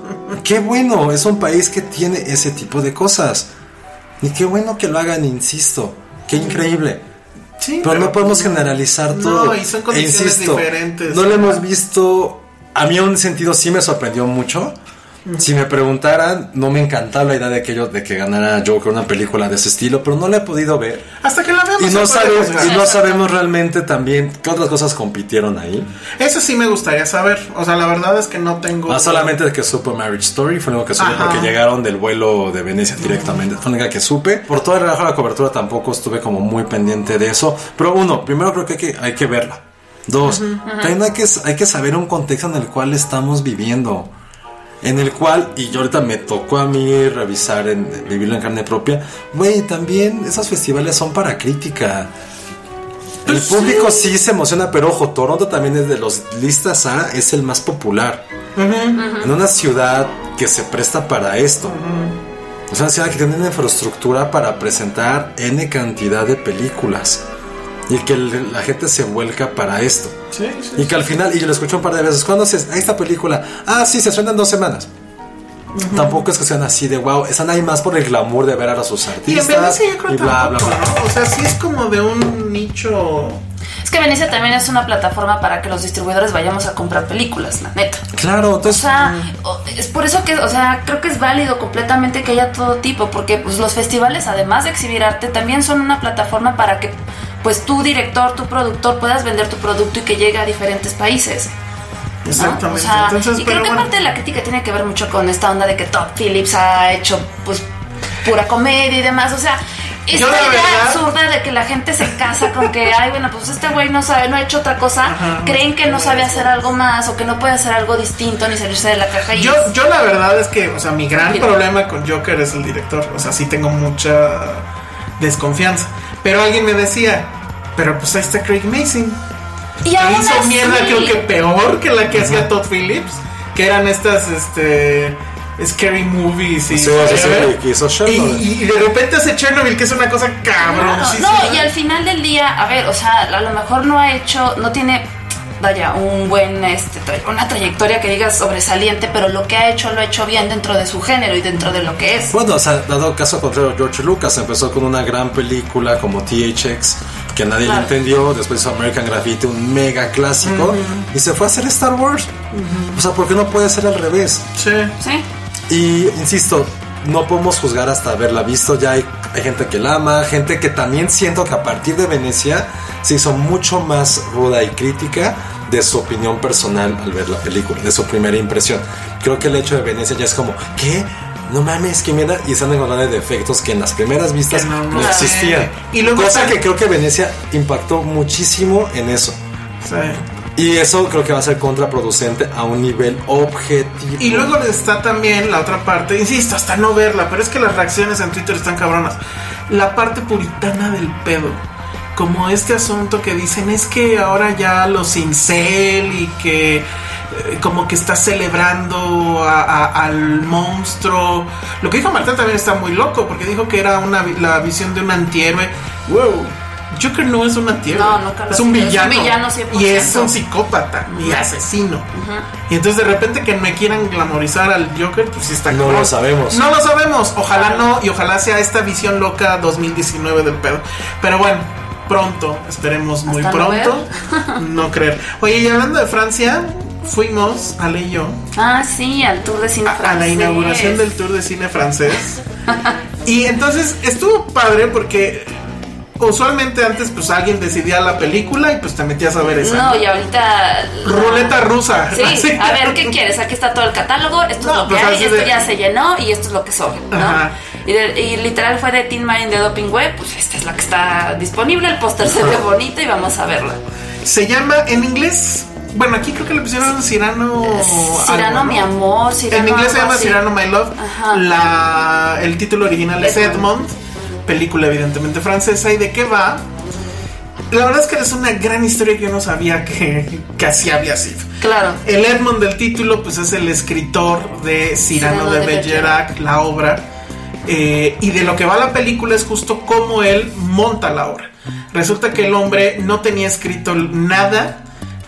C: qué bueno. Es un país que tiene ese tipo de cosas. Y qué bueno que lo hagan, insisto. Qué increíble.
E: Sí,
C: Pero, no podemos generalizar
E: No,
C: todo.
E: y son
C: E
E: condiciones diferentes.
C: No lo hemos visto. A mí en un sentido sí me sorprendió mucho. Si me preguntaran, no me encantaba la idea de que, yo, de que ganara Joker una película de ese estilo, pero no la he podido ver.
E: Hasta que la veamos.
C: Y no, sabemos,
E: juzgar.
C: y no sabemos realmente también qué otras cosas compitieron ahí.
E: Eso sí me gustaría saber. O sea, la verdad es que no tengo.
C: No solamente de que supe Marriage Story, fue lo único que supe
E: Ajá.
C: porque llegaron del vuelo de Venecia directamente. Fue única que supe. Por todo el relajo de la cobertura tampoco estuve como muy pendiente de eso. Pero uno, primero creo que hay que, hay que verla. Dos, también hay que, hay que saber un contexto en el cual estamos viviendo. En el cual, y yo ahorita me tocó a mí revisar, en, vivirlo en carne propia, güey, también esos festivales son para crítica. El
E: Pues
C: público sí. se emociona, pero ojo, Toronto también es de los listas A, es el más popular. En una ciudad que se presta para esto. Es una ciudad que tiene una infraestructura para presentar N cantidad de películas. Y que el- la gente se vuelca para esto.
E: Sí, sí.
C: Y que al final, y yo lo escuché un par de veces, ¿cuándo se a esta película? Ah, sí, se estrena en dos semanas. Tampoco es que sean así de wow, están ahí más por el glamour de ver a sus
E: Y en
C: artistas.
E: Venecia yo creo
C: y bla, bla,
E: tampoco,
C: bla.
E: ¿no? O sea, sí es como de un nicho.
D: Es que Venecia también es una plataforma para que los distribuidores vayamos a comprar películas, la neta.
C: Claro,
D: O
C: entonces.
D: sea, o- es por eso que, o sea, creo que es válido completamente que haya todo tipo, porque pues los festivales, además de exhibir arte, también son una plataforma para que, pues tú director, tu productor, puedas vender tu producto y que llegue a diferentes países. ¿No?
E: Exactamente.
D: O sea,
E: Entonces,
D: y
E: pero
D: creo que
E: bueno.
D: parte de la crítica tiene que ver mucho con esta onda de que Todd Phillips ha hecho, pues, pura comedia y demás. O sea, esta
E: Yo, la
D: idea
E: verdad-
D: absurda de que la gente se casa con que, ay, bueno, pues este güey no sabe, no ha hecho otra cosa,
E: Ajá.
D: creen que no sabe hacer algo más o que no puede hacer algo distinto ni salirse de la caja. Y
E: Yo, yo la verdad es que, o sea, mi gran
D: Mira.
E: problema con Joker es el director. O sea, sí tengo mucha desconfianza. Pero alguien me decía, pero pues ahí está Craig Mason.
D: Y aún
E: hizo
D: así-
E: mierda creo que peor que la que hacía Todd Phillips. Que eran estas, este... Scary movies y...
C: Sí, sí, sí, que hizo
E: y, y- y de repente hace Chernobyl, que es una cosa cabrón.
D: no, y al final del día, a ver, o sea, a lo mejor no ha hecho, no tiene, vaya, un buen, este, una trayectoria que digas sobresaliente, pero lo que ha hecho lo ha hecho bien dentro de su género y dentro de lo que es.
C: Bueno, o sea, dado caso contrario, George Lucas empezó con una gran película como THX, que nadie
D: Claro.
C: le entendió, después hizo American Graffiti, un mega clásico, y se fue a hacer Star Wars. O sea, ¿por qué no puede ser al revés?
E: Sí.
D: Sí.
C: Y insisto, no podemos juzgar hasta haberla visto. Ya hay, hay gente que la ama, gente que también siento que a partir de Venecia se hizo mucho más ruda y crítica de su opinión personal al ver la película, de su primera impresión. Creo que el hecho de Venecia ya es como, ¿qué? No mames, que mierda. Y están encontrando defectos que en las primeras vistas
E: no,
C: existían.
E: Y luego
C: Cosa que creo que Venecia impactó muchísimo en eso.
E: Sí.
C: Y eso creo que va a ser contraproducente a un nivel objetivo.
E: Y luego está también la otra parte, insisto, hasta no verla, pero es que las reacciones en Twitter están cabronas. La parte puritana del pedo. Como este asunto que dicen es que ahora ya los incel y que como que está celebrando a- a- al monstruo. Lo que dijo Martín también está muy loco porque dijo que era una, la visión de un antihéroe. Wow. Joker no es un antihéroe.
D: No, nunca lo
E: es un
D: sido. Es un
E: villano.
D: villano 100%.
E: y es un psicópata y asesino. Y entonces de repente que me quieran glamorizar al Joker, pues sí está
C: No lo sabemos.
E: No lo sabemos. Ojalá no y ojalá sea esta visión loca 2019 del pedo. Pero bueno, pronto, esperemos muy
D: Hasta no
E: pronto. *laughs* No creer. Oye, y hablando de Francia, fuimos, Ale y yo,
D: Ah, sí, al tour de cine
E: a, a la
D: francés.
E: inauguración del tour de cine francés. y entonces estuvo padre porque usualmente antes pues alguien decidía la película y pues te metías a ver esa.
D: No, y ahorita.
E: Ruleta rusa.
D: Sí,
E: Así. *laughs*
D: a ver, ¿qué quieres? Aquí está todo el catálogo, esto
E: No,
D: es lo que
E: pues,
D: hay, esto
E: de-
D: ya se llenó y esto es lo que sobra, ¿no?
E: Ajá.
D: Y, de- y literal fue de Teen Marine de Doping Web, pues esta es la que está disponible, el póster se ve bonito y vamos a verla.
E: Se llama en inglés. Bueno, aquí creo que le pusieron Cirano.
D: Cirano,
E: algo, ¿no?
D: mi amor, Cirano.
E: En inglés se llama
D: así.
E: Cirano My Love.
D: Ajá.
E: La, el título original es
D: Edmond.
E: Película evidentemente francesa. ¿Y de qué va? La verdad es que es una gran historia que yo no sabía que, que así había sido.
D: Claro.
E: El Edmond del título, pues es el escritor de Cyrano de
D: de
E: Bergerac, la obra. Eh, y de lo que va la película es justo cómo él monta la obra. Resulta que el hombre no tenía escrito nada,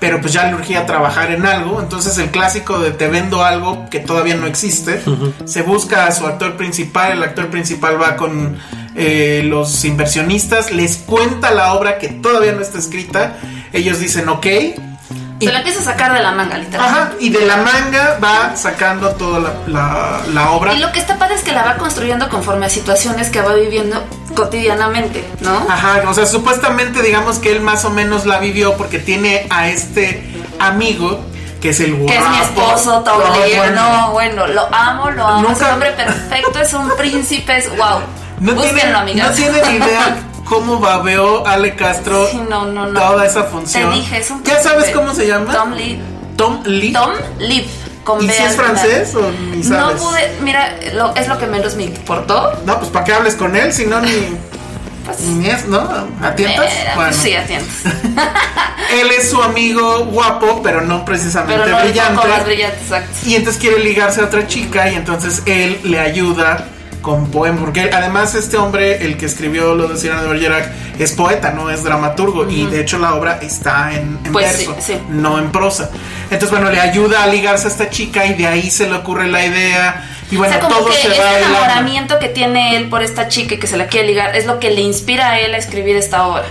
E: pero pues ya le urgía trabajar en algo. Entonces el clásico de te vendo algo que todavía no existe. Se busca a su actor principal, el actor principal va con eh, los inversionistas, les cuenta la obra que todavía no está escrita. Ellos dicen ok.
D: Se la empieza a sacar de la manga, literal.
E: Ajá, y de la manga va sacando toda la, la- la obra.
D: Y lo que está padre es que la va construyendo conforme a situaciones que va viviendo cotidianamente, ¿no?
E: Ajá, o sea, supuestamente digamos que él más o menos la vivió porque tiene a este amigo que es el guapo.
D: Que es mi esposo, Tom
E: No, bueno.
D: No, bueno, lo amo, lo amo. Es
E: Nunca-
D: un hombre perfecto, es un príncipe, es wow.
E: No
D: Búsquenlo,
E: tiene,
D: amigas.
E: no tiene ni idea *laughs* cómo babeó Ale Castro
D: Sí, no, no, no.
E: toda esa función.
D: Te dije, es un
E: ¿Ya sabes cómo se llama?
D: Tom Lee.
E: Tom Lee.
D: Tom Leaf. Con
E: ¿Y
D: B
E: si es francés o ni
D: No
E: sabes?
D: pude, mira, lo, es lo que menos me importó.
E: No, pues para qué hables con él, si no ni,
D: Pues,
E: ni es, ¿no? ¿Atientas?
D: eh,
E: Bueno.
D: pues sí, atientas. *laughs*
E: Él es su amigo guapo, pero no precisamente
D: Pero no
E: brillante.
D: más brillante, exacto.
E: Y entonces quiere ligarse a otra chica y entonces él le ayuda con poema. Porque además este hombre, el que escribió lo de Cyrano de Bergerac, es poeta, no es dramaturgo. Y de hecho la obra está en, en
D: Pues
E: verso,
D: sí, sí.
E: no en prosa. Entonces bueno, le ayuda a ligarse a esta chica y de ahí se le ocurre la idea. Y bueno,
D: o sea, como
E: todo
D: que
E: se
D: ese
E: va
D: enamoramiento que tiene él por esta chica y que se la quiere ligar es lo que le inspira a él a escribir esta obra.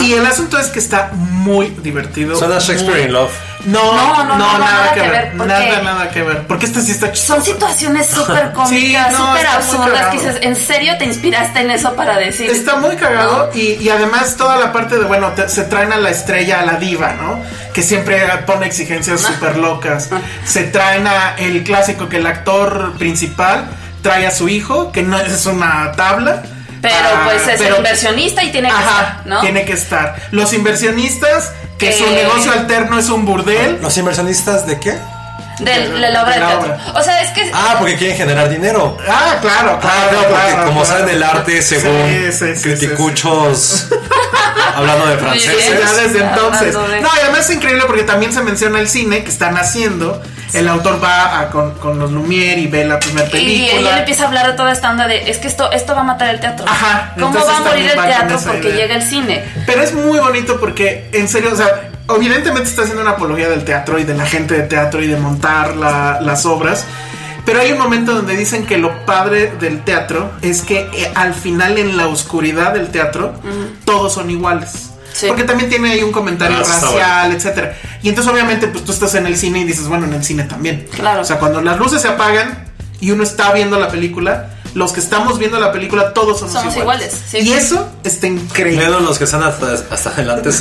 E: Y el asunto es que está muy divertido.
C: Suena Shakespeare
E: muy-
C: in Love.
E: No, no,
D: No, no, no,
E: nada, que ver.
D: porque-
E: Nada, nada que ver. Porque esta sí está
D: Son
E: chistosa.
D: situaciones súper *laughs* cómicas,
E: Sí, no,
D: súper absurdas que dices, ¿en serio te inspiraste en eso para decir?
E: Está muy cagado y, y además toda la parte de, bueno, te- se traen a la estrella, a la diva, ¿no? Que siempre pone exigencias súper locas. Se traen a el clásico que el actor principal trae a su hijo, que no es una tabla.
D: Pero
E: Ah,
D: pues es
E: pero-
D: el inversionista y tiene que
E: Ajá,
D: estar, ¿no?
E: tiene que estar. Los inversionistas, que su
D: Eh.
E: negocio alterno es un burdel.
C: ¿Los inversionistas de qué?
D: De la obra
E: de
D: de
E: la
D: teatro.
E: obra.
D: O sea, es que
C: Ah, porque quieren generar dinero.
E: Ah, claro,
C: Ah,
E: claro,
C: no, porque
E: claro,
C: como
E: claro.
C: saben el arte, según
E: Sí, sí, sí,
C: criticuchos, *laughs* hablando de franceses.
E: ya desde entonces.
D: De-
E: No, y además es increíble porque también se menciona el cine que están haciendo. El autor va a- con, con los Lumière y ve la primera
D: y él
E: película.
D: empieza a hablar de toda esta onda de es que esto esto va a matar el teatro.
E: Ajá,
D: ¿Cómo va a morir el teatro porque
E: idea.
D: llega el cine?
E: Pero es muy bonito porque, en serio, o sea, evidentemente está haciendo una apología del teatro y de la gente de teatro y de montar la- las obras. Pero hay un momento donde dicen que lo padre del teatro es que eh, al final, en la oscuridad del teatro, todos son iguales.
D: Sí.
E: Porque también tiene ahí un comentario
C: Ah,
E: racial, etcétera. Y entonces, obviamente, pues tú estás en el cine y dices, bueno, en el cine también.
D: Claro.
E: O sea, cuando las luces se apagan y uno está viendo la película, los que estamos viendo la película, todos somos,
D: Somos iguales, sí.
E: Y eso está increíble.
C: Menos los que están hasta, hasta adelante. *laughs*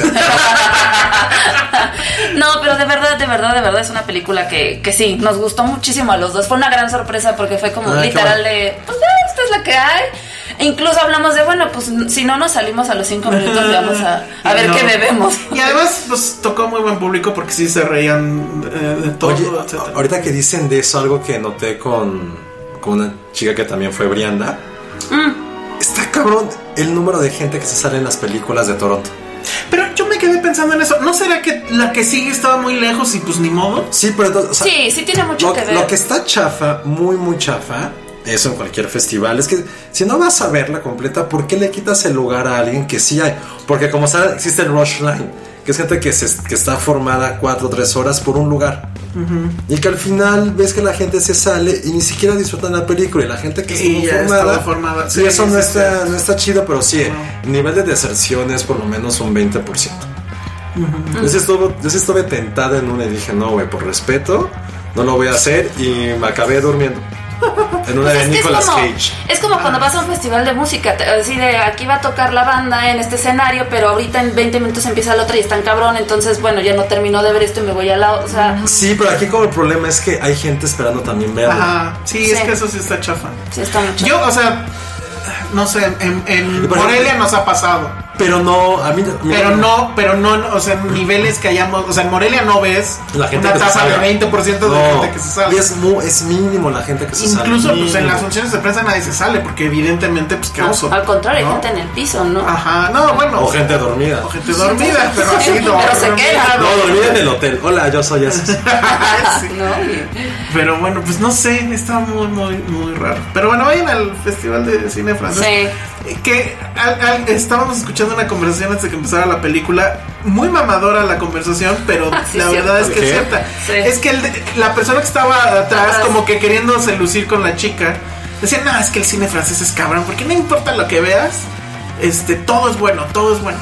D: No, pero de verdad, de verdad, de verdad es una película que, que sí, nos gustó muchísimo a los dos. Fue una gran sorpresa porque fue como
C: Ay, qué
D: literal
C: bueno.
D: de, pues ya, esta es la que hay. E incluso hablamos de, bueno, pues si no nos salimos a los cinco minutos, vamos a, *laughs* a ver
E: No.
D: qué bebemos.
E: Y además, pues tocó muy buen público porque sí se reían eh, de todo,
C: Oye, ahorita que dicen de eso, algo que noté con, con una chica que también fue Brianda.
D: Mm.
C: Está cabrón el número de gente que se sale en las películas de Toronto.
E: Pero yo me quedé pensando en eso. ¿No será que la que sigue estaba muy lejos y pues ni modo?
C: Sí, pero entonces, o sea,
D: Sí, sí tiene mucho
C: lo,
D: que ver.
C: lo que está chafa, muy, muy chafa, eso en cualquier festival, es que si no vas a verla completa, ¿por qué le quitas el lugar a alguien que sí hay? Porque como saben, existe el Rush Line, que es gente que, se, que está formada cuatro o tres horas por un lugar. Y que al final ves que la gente se sale y ni siquiera disfrutan la película. Y la gente que
E: Y
C: estuvo
E: ya
C: formada.
E: formada.
C: Sí,
E: Sí,
C: eso no,
E: sí,
C: está,
E: sí.
C: no está chido, pero sí, el nivel de deserción es por lo menos un 20%. yo, sí estuve, yo sí estuve tentado en una y dije, no, güey, por respeto, no lo voy a hacer. Y me acabé durmiendo. En una
D: Pues
C: de
D: es
C: Nicolas
D: es como,
C: Cage.
D: es como cuando vas a un festival de música, te- así de aquí va a tocar la banda en este escenario, pero ahorita en 20 minutos empieza el otro y están cabrón, entonces bueno, ya no termino de ver esto y me voy al lado, o sea,
C: Sí, pero aquí como el problema es que hay gente esperando también verlo.
E: Ajá. Sí,
D: Sí.
E: es que eso sí está chafa.
D: sí está mucho.
E: Yo, o sea, no sé, en, en Morelia nos ha pasado.
C: Pero no, a mí. a mí-
E: Pero no, pero no, o sea, en niveles que hayamos, o sea, en Morelia no ves
C: La gente
E: una
C: que se
E: tasa de
C: salga.
E: 20% de
C: No,
E: gente que se sale.
C: Y es, mu- es mínimo la gente que se sale.
E: Incluso pues en las funciones de prensa nadie se sale porque evidentemente pues qué oso.
D: al contrario,
E: ¿no?
D: hay gente en el piso, ¿no?
E: Ajá, no, bueno.
C: O gente dormida.
E: o gente dormida, pero así
D: Pero
E: no.
D: se queda.
C: No, dormida en el hotel. Hola, yo soy ese. *laughs*
E: Sí. *laughs*
D: ¿No?
E: Pero bueno, pues no sé, está muy, muy, muy raro. Pero bueno, vayan al Festival de Cine Francés.
D: Sí.
E: Que al- al- estábamos escuchando una conversación antes de que empezara la película. Muy mamadora la conversación, pero *laughs*
D: sí,
E: la
D: cierto.
E: verdad es que
C: ¿Qué?
E: es cierta.
D: Sí.
E: Es que el de- la persona que estaba atrás,
D: Atrás.
E: como que queriéndose lucir con la chica, decía, no, es que el cine francés es cabrón, porque no importa lo que veas, este, todo es bueno, todo es bueno.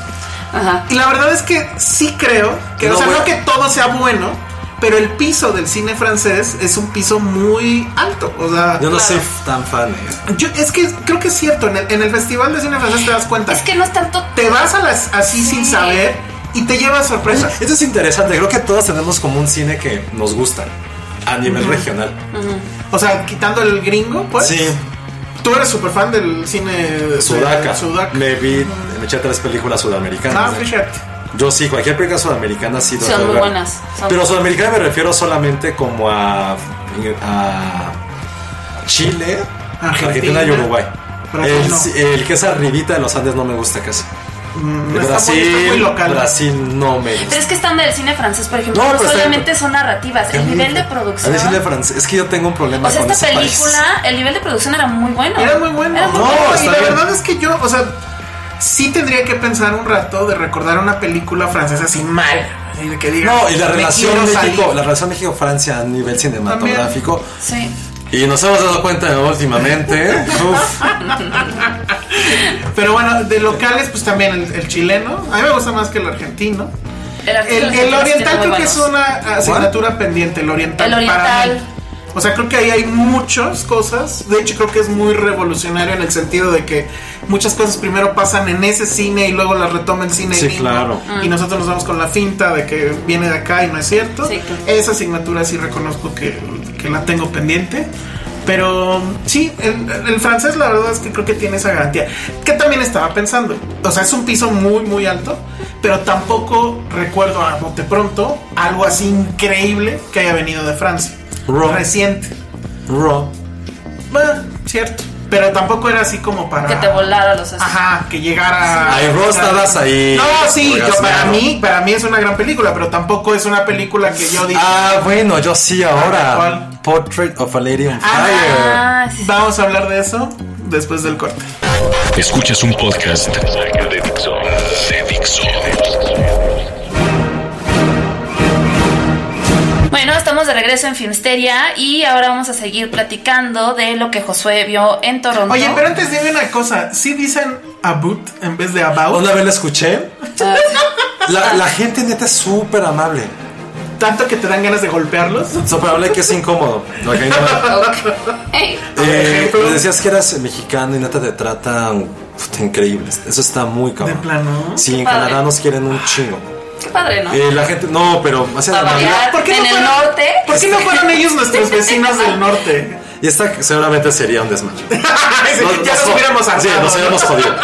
D: Ajá.
E: Y la verdad es que sí creo que,
C: No,
E: o sea, no que todo sea bueno, pero el piso del cine francés es un piso muy alto. O sea,
C: Yo no
D: Claro.
C: soy tan fan, eh.
E: yo- es que creo que es cierto, en el, en el Festival de Cine Francés te das cuenta.
D: Es que no es tanto.
E: te vas a las así
D: Sí.
E: sin saber y te llevas sorpresas.
C: Eso es interesante. Creo que todos tenemos como un cine que nos gusta a nivel regional.
E: O sea, quitando el gringo, pues.
C: Sí,
E: Tú eres súper fan del cine de
C: Sudaca.
E: Sudaca.
C: Me vi, me eché tres películas sudamericanas.
E: Ah, fíjate.
C: Yo sí, cualquier película sudamericana sí.
D: Son muy buenas, son-
C: Pero sudamericana me refiero solamente como a, a Chile,
E: Argentina.
C: Argentina y Uruguay. El,
E: no.
C: el que es arribita de los Andes no me gusta casi.
E: Mm, está muy-
C: Brasil,
E: está muy local.
C: Brasil no me gusta.
D: Pero es que estando del cine francés, por ejemplo,
C: No,
D: no,
C: está-
D: solamente son narrativas, el nivel de producción.
C: mí cine francés, es que yo tengo un problema
D: O sea,
C: con
D: esta
C: ese país.
D: película, el nivel de producción era muy bueno.
E: Era muy bueno.
D: Era muy
C: No,
E: No,
D: bueno.
E: y la verdad es que yo, o sea, sí tendría que pensar un rato de recordar una película francesa así mal. Así de que diga,
C: No, y la
E: "Me
C: relación México,
E: salir".
C: la relación México-Francia a nivel cinematográfico.
D: Sí.
C: Y nos hemos dado cuenta últimamente. *laughs* uf,
E: Pero bueno, de locales, pues también el, el chileno. A mí me gusta más que el argentino.
D: El,
E: El, el oriental creo que es una asignatura pendiente, el oriental.
D: El
E: para mí. O sea, creo que ahí hay muchas cosas. De hecho, creo que es muy revolucionario en el sentido de que muchas cosas primero pasan en ese cine y luego las retoma el cine
C: Sí,
E: gringo.
C: claro.
E: Y nosotros nos vamos con la finta de que viene de acá y no es cierto.
D: Sí, claro.
E: Esa asignatura sí reconozco que, que la tengo pendiente. Pero sí, el, el francés la verdad es que creo que tiene esa garantía. Que también estaba pensando. O sea, es un piso muy, muy alto. Pero tampoco recuerdo a bote pronto algo así increíble que haya venido de Francia.
C: Raw.
E: Reciente.
C: Raw.
E: Bueno, cierto. Pero tampoco era así como para.
D: Que te volara los sesos.
E: Ajá, que llegara.
C: Ay, Raw, estabas ahí
E: No, sí, yo, para mí, para mí es una gran película, pero tampoco es una película que yo diga.
C: Ah, bueno, yo sí ahora.
E: ¿Cuál?
C: Portrait of a Lady on Fire.
D: Ah, sí.
E: Vamos a hablar de eso después del corte.
A: Escuchas un podcast de.
D: Regreso en Filmsteria y ahora vamos a seguir platicando de lo que Josué vio en Toronto.
E: Oye, pero antes dime una cosa. ¿Sí dicen about en vez de about?
C: Una vez la escuché.
D: Ah,
C: La, la gente neta es súper amable.
E: Tanto que te dan ganas de golpearlos.
C: So, pero hablé que es incómodo. No,
D: Hey,
C: eh, decías que eras mexicano y neta te tratan puta, increíble. Eso está muy cabrón.
E: De plano.
C: Sí, en. Canadá nos quieren un chingo.
D: Qué padre, ¿no?
C: Eh, la gente, no, pero hacia la Navidad.
E: ¿por qué no
D: en el
E: fueron-
D: norte.
E: ¿Por qué no fueron ellos nuestros vecinos del *laughs* norte?
C: Y esta seguramente sería un desmadre. *laughs*
E: ya nos hubiéramos
C: Sí, nos hubiéramos jodido.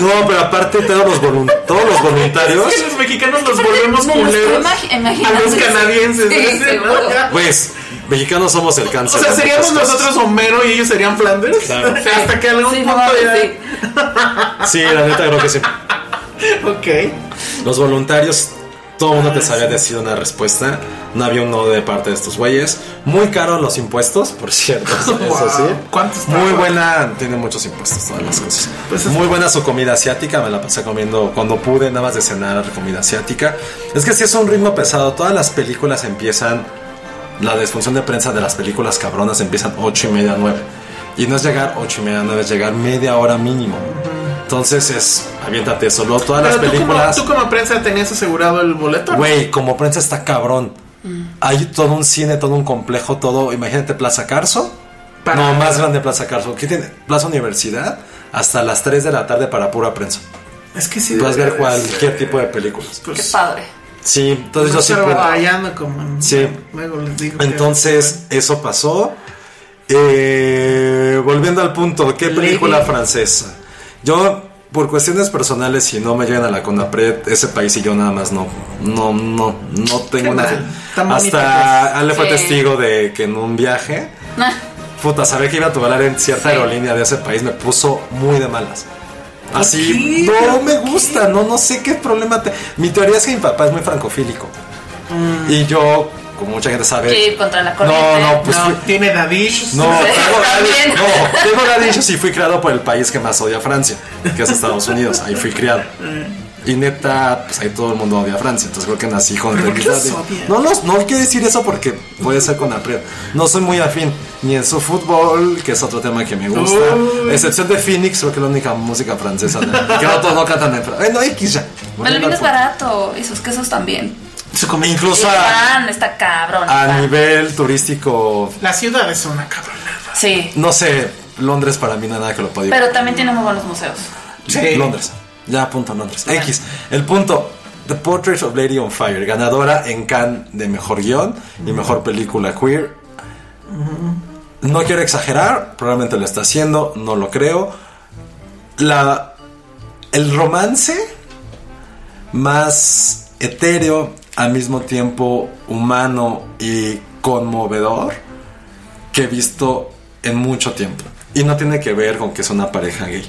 C: No, pero aparte todos los, volun- todos los voluntarios,
E: Es que los mexicanos los volvemos culeros a los canadienses.
D: Sí,
E: ¿no?
C: pues, mexicanos somos el
E: O
C: cáncer.
E: sea,
C: de
E: seríamos nosotros Homero y ellos serían Flanders.
C: Claro.
E: Hasta que algún
D: Sí, no
E: punto ya.
D: sí.
C: Sí, la neta creo que sí. *laughs*
E: Ok.
C: Los voluntarios, todo el mundo te sabía decir una respuesta. No había un no de parte de estos güeyes. Muy caros los impuestos, por cierto. *laughs* Eso
E: Wow.
C: sí.
E: ¿Cuántos
C: Muy buena, tiene muchos impuestos, todas las cosas.
E: Pues es-
C: Muy buena su comida asiática, me la pasé comiendo cuando pude, nada más de cenar comida asiática. Es que sí es un ritmo pesado. Todas las películas empiezan, la desfunción de prensa de las películas cabronas empiezan 8 y media, 9. Y no es llegar 8 y media, 9, es llegar media hora mínimo. Entonces es, aviéntate solo. Todas
E: Pero
C: las
E: tú como,
C: películas.
E: tú como prensa tenías asegurado el boleto. ¿no?
C: Güey, como prensa está cabrón. Hay todo un cine, todo un complejo, todo. Imagínate Plaza Carso.
E: Para-
C: No, más grande Plaza Carso. ¿Qué tiene? Plaza Universidad. Hasta las 3 de la tarde para pura prensa.
E: Es que sí.
C: Puedes ver cualquier
E: ser.
C: tipo de películas.
D: Qué
E: Pues,
D: padre.
C: Sí, entonces
E: no
C: yo sí
E: estar
C: puedo.
E: batallando como en-
C: Sí.
E: Luego les digo. que-
C: Entonces, eso pasó. Eh, volviendo al punto, ¿qué película
E: Lady.
C: francesa? Yo, por cuestiones personales, si no me llegan a la CONAPRED, ese país y yo nada más no, no, no, no tengo
E: que
C: Hasta Ale fue
D: Sí.
C: testigo de que en un viaje,
D: Ah,
C: puta, saber que iba a volar en cierta
D: Sí.
C: aerolínea de ese país me puso muy de malas. Así, no
E: ¿Pero
C: me gusta, no, no sé qué problema te. Mi teoría es que mi papá es muy francofílico.
E: Mm.
C: Y yo, como mucha gente sabe.
D: Sí, contra la corriente.
C: No, no, pues
E: no,
C: fui-
E: tiene Dadish.
C: no,
D: Sí,
C: tengo
D: también.
C: daddy- no, tengo issues y fui criado por el país que más odia a Francia, que es Estados Unidos. Ahí fui criado. Y neta, pues ahí todo el mundo odia a Francia. Entonces creo que nací con
E: ¿Pero por qué los
C: daddy-
E: odias?
C: No, los, no quiero decir eso porque puede ser con Apred. No soy muy afín ni en su fútbol, que es otro tema que me gusta.
E: Uy.
C: Excepción de Phoenix, creo que es la única música francesa. ¿no? Que no todos no cantan en francés. Bueno, X ya.
D: Pero el vino es barato y sus quesos también.
C: Incluso a,
D: pan está cabrón.
C: a nivel turístico,
E: La ciudad es una cabronada.
D: Sí.
C: no sé, Londres para mí no hay nada que lo pueda
D: Pero también tiene muy buenos museos.
E: Sí.
C: Londres. Ya, punto Londres. X. El punto. The Portrait of Lady on Fire. Ganadora en Cannes de mejor guion y mejor película queer. No quiero exagerar. Probablemente lo está haciendo. No lo creo. La. El romance más etéreo, al mismo tiempo humano y conmovedor que he visto en mucho tiempo. Y no tiene que ver con que es una pareja gay.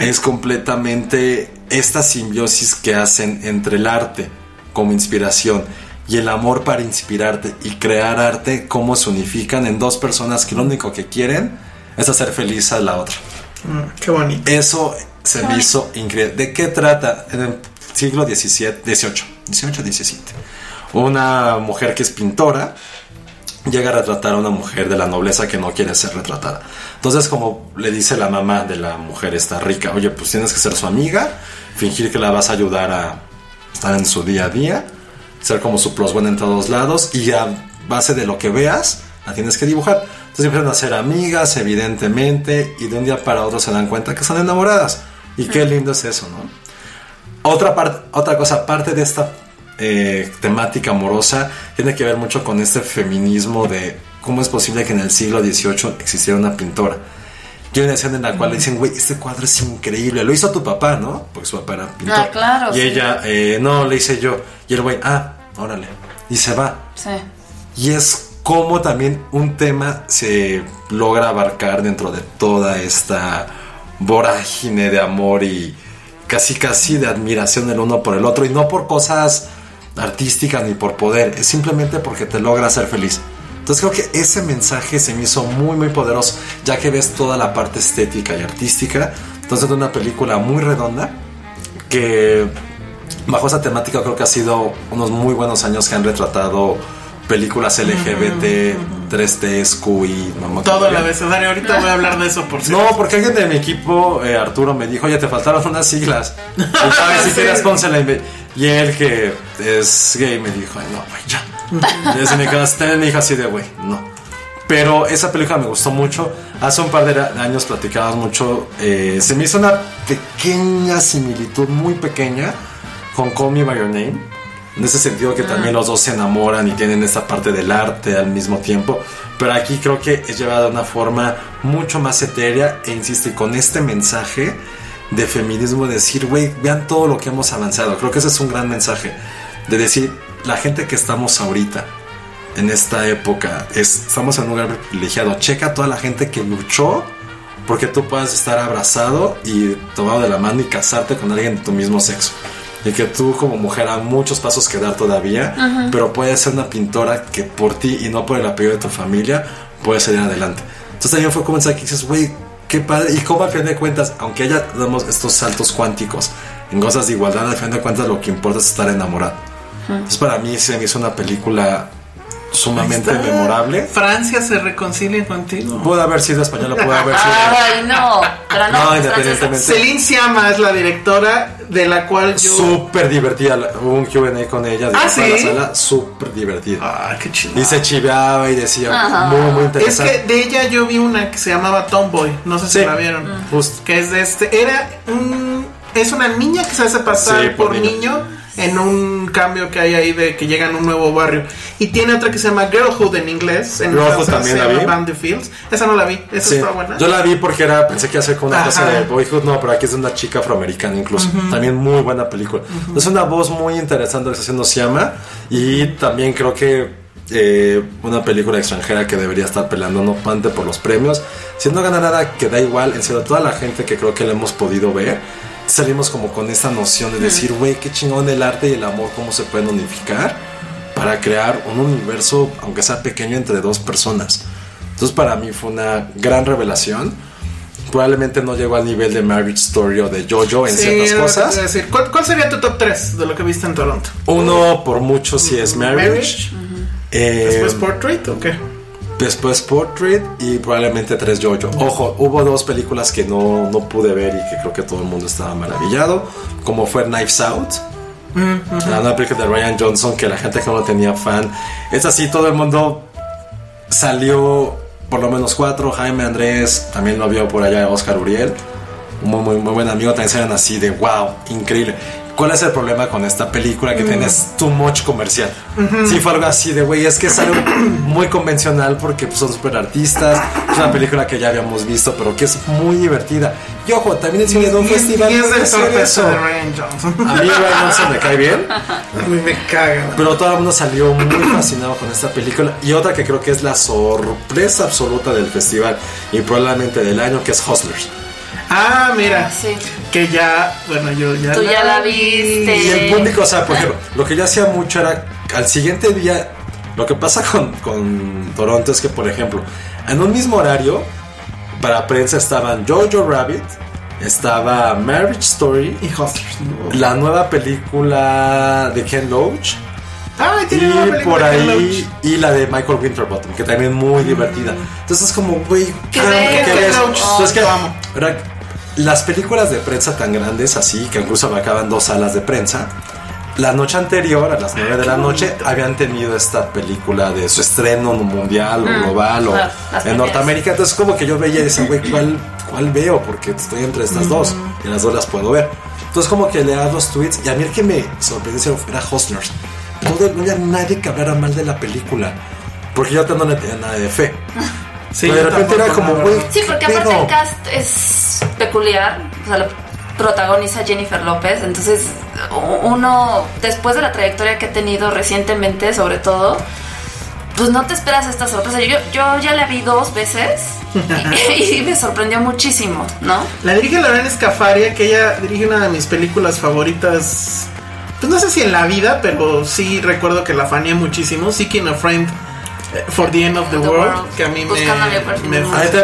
C: Es completamente esta simbiosis que hacen entre el arte como inspiración y el amor para inspirarte y crear arte, cómo se unifican en dos personas que lo único que quieren es hacer feliz a la otra.
E: Mm, qué bonito.
C: Eso se me hizo increíble. ¿De qué trata? En el siglo XVII, XVIII, XVIII, XVII. Una mujer que es pintora llega a retratar a una mujer de la nobleza que no quiere ser retratada. Entonces, como le dice la mamá de la mujer esta rica, oye, pues tienes que ser su amiga, fingir que la vas a ayudar a estar en su día a día, ser como su plus one en todos lados y a base de lo que veas, la tienes que dibujar. Entonces empiezan a ser amigas, evidentemente, y de un día para otro se dan cuenta que están enamoradas. Y qué lindo es eso, ¿no? Otra, parte, otra cosa, aparte de esta eh, temática amorosa, tiene que ver mucho con este feminismo de cómo es posible que en el siglo XVIII existiera una pintora. Y hay una escena en la cual le dicen, güey, este cuadro es increíble. Lo hizo tu papá, ¿no? Porque su papá era pintor.
D: Ah, claro,
C: Y ella, eh, no, le hice yo. Y el güey, ah, órale. Y se va.
D: Sí.
C: Y es como también un tema se logra abarcar dentro de toda esta vorágine de amor y casi casi de admiración el uno por el otro y no por cosas artísticas ni por poder, es simplemente porque te logra hacer feliz. Entonces creo que ese mensaje se me hizo muy muy poderoso, ya que ves toda la parte estética y artística, entonces de una película muy redonda que bajo esa temática creo que ha sido unos muy buenos años que han retratado películas LGBT, 3 tesco y no
E: Todo el abecedario, ahorita voy a hablar de eso por si. *laughs*
C: No, porque alguien de mi equipo, eh, Arturo, me dijo, oye, te faltaron unas siglas. *laughs* Y sabes, si
E: sí.
C: quieres, pónsela. Y él que es gay me dijo, Ay, no, güey, ya. Desde mi casa, me dijo así de, güey, no. Pero esa película me gustó mucho. Hace un par de años platicábamos mucho. Eh, se me hizo una pequeña similitud, muy pequeña, con Call Me By Your Name en ese sentido que también los dos se enamoran y tienen esta parte del arte al mismo tiempo. Pero aquí creo que es llevada de una forma mucho más etérea e insiste con este mensaje de feminismo, de decir, güey, vean todo lo que hemos avanzado. Creo que ese es un gran mensaje. De decir, la gente que estamos ahorita, en esta época, es, estamos en un lugar privilegiado. Checa a toda la gente que luchó porque tú puedas estar abrazado y tomado de la mano y casarte con alguien de tu mismo sexo. Y que tú como mujer hay muchos pasos que dar todavía, pero puedes ser una pintora que por ti y no por el apellido de tu familia puedes salir adelante. Entonces también fue mensaje que dices, güey, qué padre. Y como al fin de cuentas, aunque haya damos estos saltos cuánticos en cosas de igualdad, al fin de cuentas lo que importa es estar enamorado. Entonces para mí se me hizo una película sumamente memorable.
E: Francia se reconcilia contigo.
C: Pudo haber sido española, pudo haber sido... *laughs*
D: Ay, no. Pero no,
C: No,
D: es
C: independientemente.
E: Celine Siama es la directora de la cual yo.
C: Súper divertida. Hubo un QA con ella de
E: Ah,
C: sala. Súper divertida.
E: Ah, qué chido.
C: Y se chiveaba y decía muy, muy
E: Es
C: interesante.
E: que de ella yo vi una que se llamaba Tomboy. No sé si
C: Sí.
E: la vieron.
C: Justo.
E: Que es de este. Era un. Es una niña que se hace pasar
C: Sí, por
E: por,
C: niño.
E: niño. En un cambio que hay ahí de que llegan a un nuevo barrio. Y tiene otra que se llama Girlhood en inglés. En
C: Girlhood también
E: se
C: la
E: llama
C: vi.
E: Band Fields. Esa no la vi. Esa
C: Sí.
E: está buena.
C: Yo la vi porque era, pensé que iba a ser como una
E: Ajá.
C: cosa de boyhood, no, pero aquí es de una chica afroamericana incluso. También muy buena película. Es una voz muy interesante lo que está haciendo Siama y también creo que eh, una película extranjera que debería estar peleando no pante por los premios. Si no gana nada, que da igual. En serio, toda la gente que creo que le hemos podido ver, salimos como con esta noción de decir, güey, qué chingón el arte y el amor, cómo se pueden unificar para crear un universo, aunque sea pequeño, entre dos personas. Entonces para mí fue una gran revelación. Probablemente no llegó al nivel de Marriage Story o de Jojo en
E: Sí,
C: ciertas
E: que
C: cosas.
E: decir. ¿Cuál, cuál sería tu top 3 de lo que viste en Toronto?
C: Uno por mucho si es Marriage.
E: Marriage.
C: Eh,
E: ¿Después Portrait o qué?
C: Después Portrait y probablemente tres Jojo. Ojo, hubo dos películas que no, no pude ver y que creo que todo el mundo estaba maravillado, como fue Knives Out. La nueva película de Ryan Johnson que la gente que no lo tenía fan. Es así, todo el mundo salió por lo menos cuatro. Jaime Andrés también lo vio por allá, Oscar Uriel. Un muy, muy, muy buen amigo. También salieron así de wow, increíble. ¿Cuál es el problema con esta película? Que tienes too much comercial. Sí, fue algo así de güey. Es que es algo *clears throat* muy convencional porque pues, son super artistas. Es una película que ya habíamos visto, pero que es muy divertida. Y ojo, también el cine de un festival.
E: es sorpresa
C: eso.
E: de Ryan Johnson.
C: A mí Ryan Johnson me cae bien. *laughs*
E: A mí me caga.
C: Pero todo el mundo salió muy fascinado con esta película. Y otra que creo que es la sorpresa absoluta del festival y probablemente del año, que es Hustlers.
E: Ah, mira.
D: Ah, sí.
E: Que ya, bueno, yo ya.
D: Tú ya la viste.
C: Y el público, o sea, por ejemplo, lo que yo hacía mucho era al siguiente día. Lo que pasa con, con Toronto es que, por ejemplo, en un mismo horario, para prensa estaban Jojo Rabbit, estaba Marriage Story,
E: Y Hustlers. ¿no?
C: la nueva película de Ken Loach.
E: Tiene una
C: Y por ahí, y la de Michael Winterbottom, que también es muy divertida. Entonces es como, güey,
D: ¿Qué
C: ah, Entonces,
E: te
C: que-. Las películas de prensa tan grandes así, que incluso abarcaban dos salas de prensa, la noche anterior, a las 9 de la noche, habían tenido esta película de su estreno mundial o
D: Mm,
C: global o en. Norteamérica. Entonces como que yo veía y decía, güey, ¿cuál, ¿cuál veo? Porque estoy entre estas dos y las dos las puedo ver. Entonces como que le das los tweets y a mí el que me sorprendió era Hustlers. Todo, no había nadie que hablara mal de la película. Porque yo no le tenía nada de fe. *laughs*
E: Sí,
C: Pero de repente era como, güey.
D: Sí, porque
C: ¿qué
D: aparte
C: pedo?
D: el cast es peculiar. O sea, lo protagoniza Jennifer López. Entonces, uno, después de la trayectoria que ha tenido recientemente, sobre todo, pues no te esperas esta sorpresa. Yo, yo ya la vi dos veces *laughs* y, *laughs* y me sorprendió muchísimo, ¿no?
E: La dirige Lorena Scafaria, que ella dirige una de mis películas favoritas. Pues no sé si en la vida, pero sí recuerdo que la faneé muchísimo. Seeking a Friend eh, for the End of the,
D: The
E: World,
D: World.
E: que a mí me,
C: A mí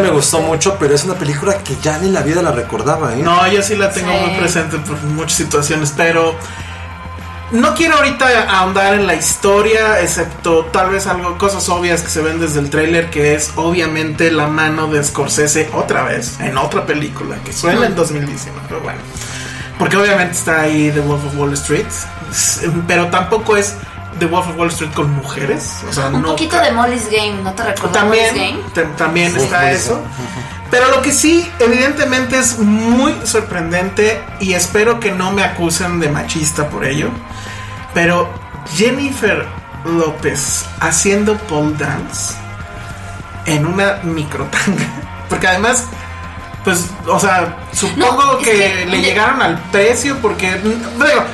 C: me gustó mucho, pero es una película que ya ni en la vida la recordaba, ¿eh?
E: No, yo sí la tengo
D: Sí.
E: muy presente por muchas situaciones, pero no quiero ahorita ahondar en la historia, excepto tal vez algo, cosas obvias que se ven desde el tráiler, que es obviamente la mano de Scorsese otra vez, en otra película, que suena en 2019, pero bueno. Porque obviamente está ahí The Wolf of Wall Street, Pero tampoco es The Wolf of Wall Street con mujeres. O sea,
D: Un
E: no
D: poquito de Molly's Game, ¿no te recuerdas
E: también,
D: Molly's Game?
E: tam- también
C: Sí,
E: está eso. *laughs* Pero lo que sí, evidentemente es muy sorprendente y espero que no me acusen de machista por ello. Pero Jennifer López haciendo pole dance en una microtanga. *laughs* Porque además, pues, o sea, supongo
D: No,
E: que,
D: que
E: le
D: de-
E: llegaron al precio porque, mm, digo,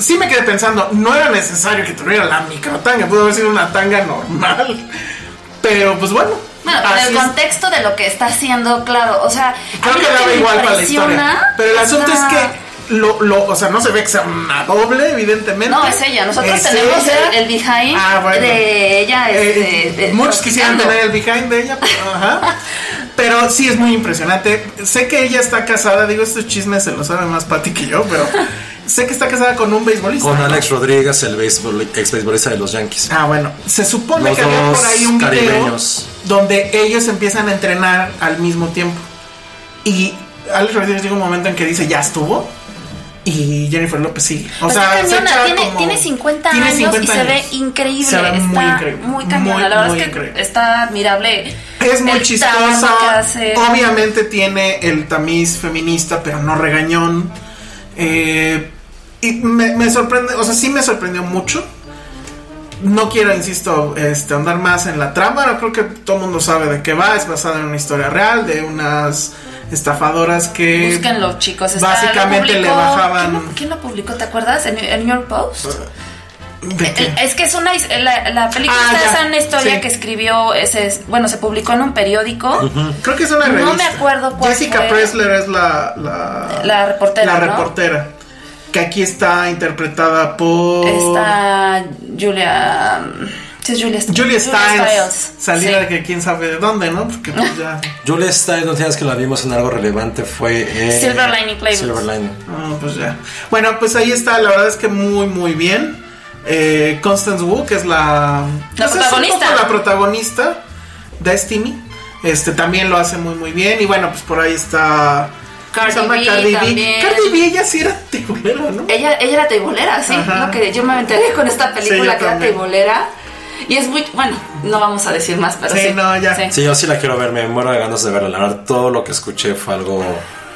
E: sí me quedé pensando, no era necesario que tuviera la microtanga, pudo haber sido una tanga normal. Pero pues bueno.
D: Bueno, pero
E: así
D: el
E: es.
D: contexto de lo que está haciendo, claro, o sea,
E: Creo que daba igual para la historia. Pero el asunto
D: está-
E: es que lo, lo, o sea, no se ve que sea una doble, evidentemente.
D: No, es ella. Nosotros
E: Es
D: tenemos
E: ella.
D: el, el behind
E: Ah, bueno.
D: de ella.
E: Eh,
D: Este, de-
E: muchos quisieran tener el behind de ella, pero, ajá. *laughs* Pero sí es muy impresionante. Sé que ella está casada, digo, estos chismes se lo sabe más Patty que yo, pero *laughs* sé que está casada con un beisbolista.
C: Con
E: ¿no?
C: Alex Rodríguez, el béisbol, ex beisbolista de los Yankees.
E: Ah, bueno, se supone
C: Los
E: que había por ahí un video donde ellos empiezan a entrenar al mismo tiempo. Y Alex Rodríguez llega un momento en que dice, ya estuvo. Y Jennifer López sí. O
D: Pues
E: sea, se
D: tiene,
E: como-
D: tiene 50
E: tiene
D: años
E: 50
D: y se ve increíble.
E: Se ve
D: está
E: muy increíble.
D: muy cañona. La verdad es que
E: increíble.
D: está admirable.
E: Es muy chistosa. Obviamente tiene el tamiz feminista, pero no regañón. Eh, y me, me sorprende, o sea, sí me sorprendió mucho. No quiero, insisto, este, andar más en la trama. Creo que todo el mundo sabe de qué va. Es basada en una historia real de unas estafadoras que.
D: Búsquenlo, chicos. está-
E: Básicamente le bajaban-
D: ¿quién lo, quién lo publicó? ¿Te acuerdas? ¿En el New York Post?
E: ¿De qué?
D: El- Es que es una his- la, la película
E: Ah,
D: está en una historia
E: Sí.
D: que escribió ese es- bueno se publicó en un periódico
E: Creo que es una
D: No
E: revista.
D: me acuerdo cuál
E: Jessica
D: fue.
E: Pressler es la, la,
D: La reportera,
E: La
D: ¿no?
E: reportera. Que aquí está interpretada por.
D: está Julia sí es Julia,
E: Julia Stiles.
D: Sí.
E: Salida de que quién sabe de dónde, ¿no? Porque pues ya.
C: Julia Stiles, no tienes que la vimos en algo relevante, fue en
D: Silver Lining Playbook.
C: Silver Lining.
E: Ah, pues ya. Bueno, pues ahí está. La verdad es que muy, muy bien. Eh, Constance Wu, que es la.
D: La
E: pues es
D: protagonista.
E: poco la protagonista. Destiny. Este también lo hace muy, muy bien. Y bueno, pues por ahí está. ¿cómo
D: Cardi? B
E: Cardi B.
D: también.
E: Cardi B, ella sí era tiburera, ¿no?
D: ella ella era teibolera sí
E: Ajá.
D: lo que yo me enteré con esta
E: Sí,
D: película que era teibolera y es muy bueno no vamos a decir más pero
E: Sí,
D: sí,
E: no, ya.
C: Sí, yo sí la quiero ver, me muero de ganas de verla. La verdad, todo lo que escuché fue algo.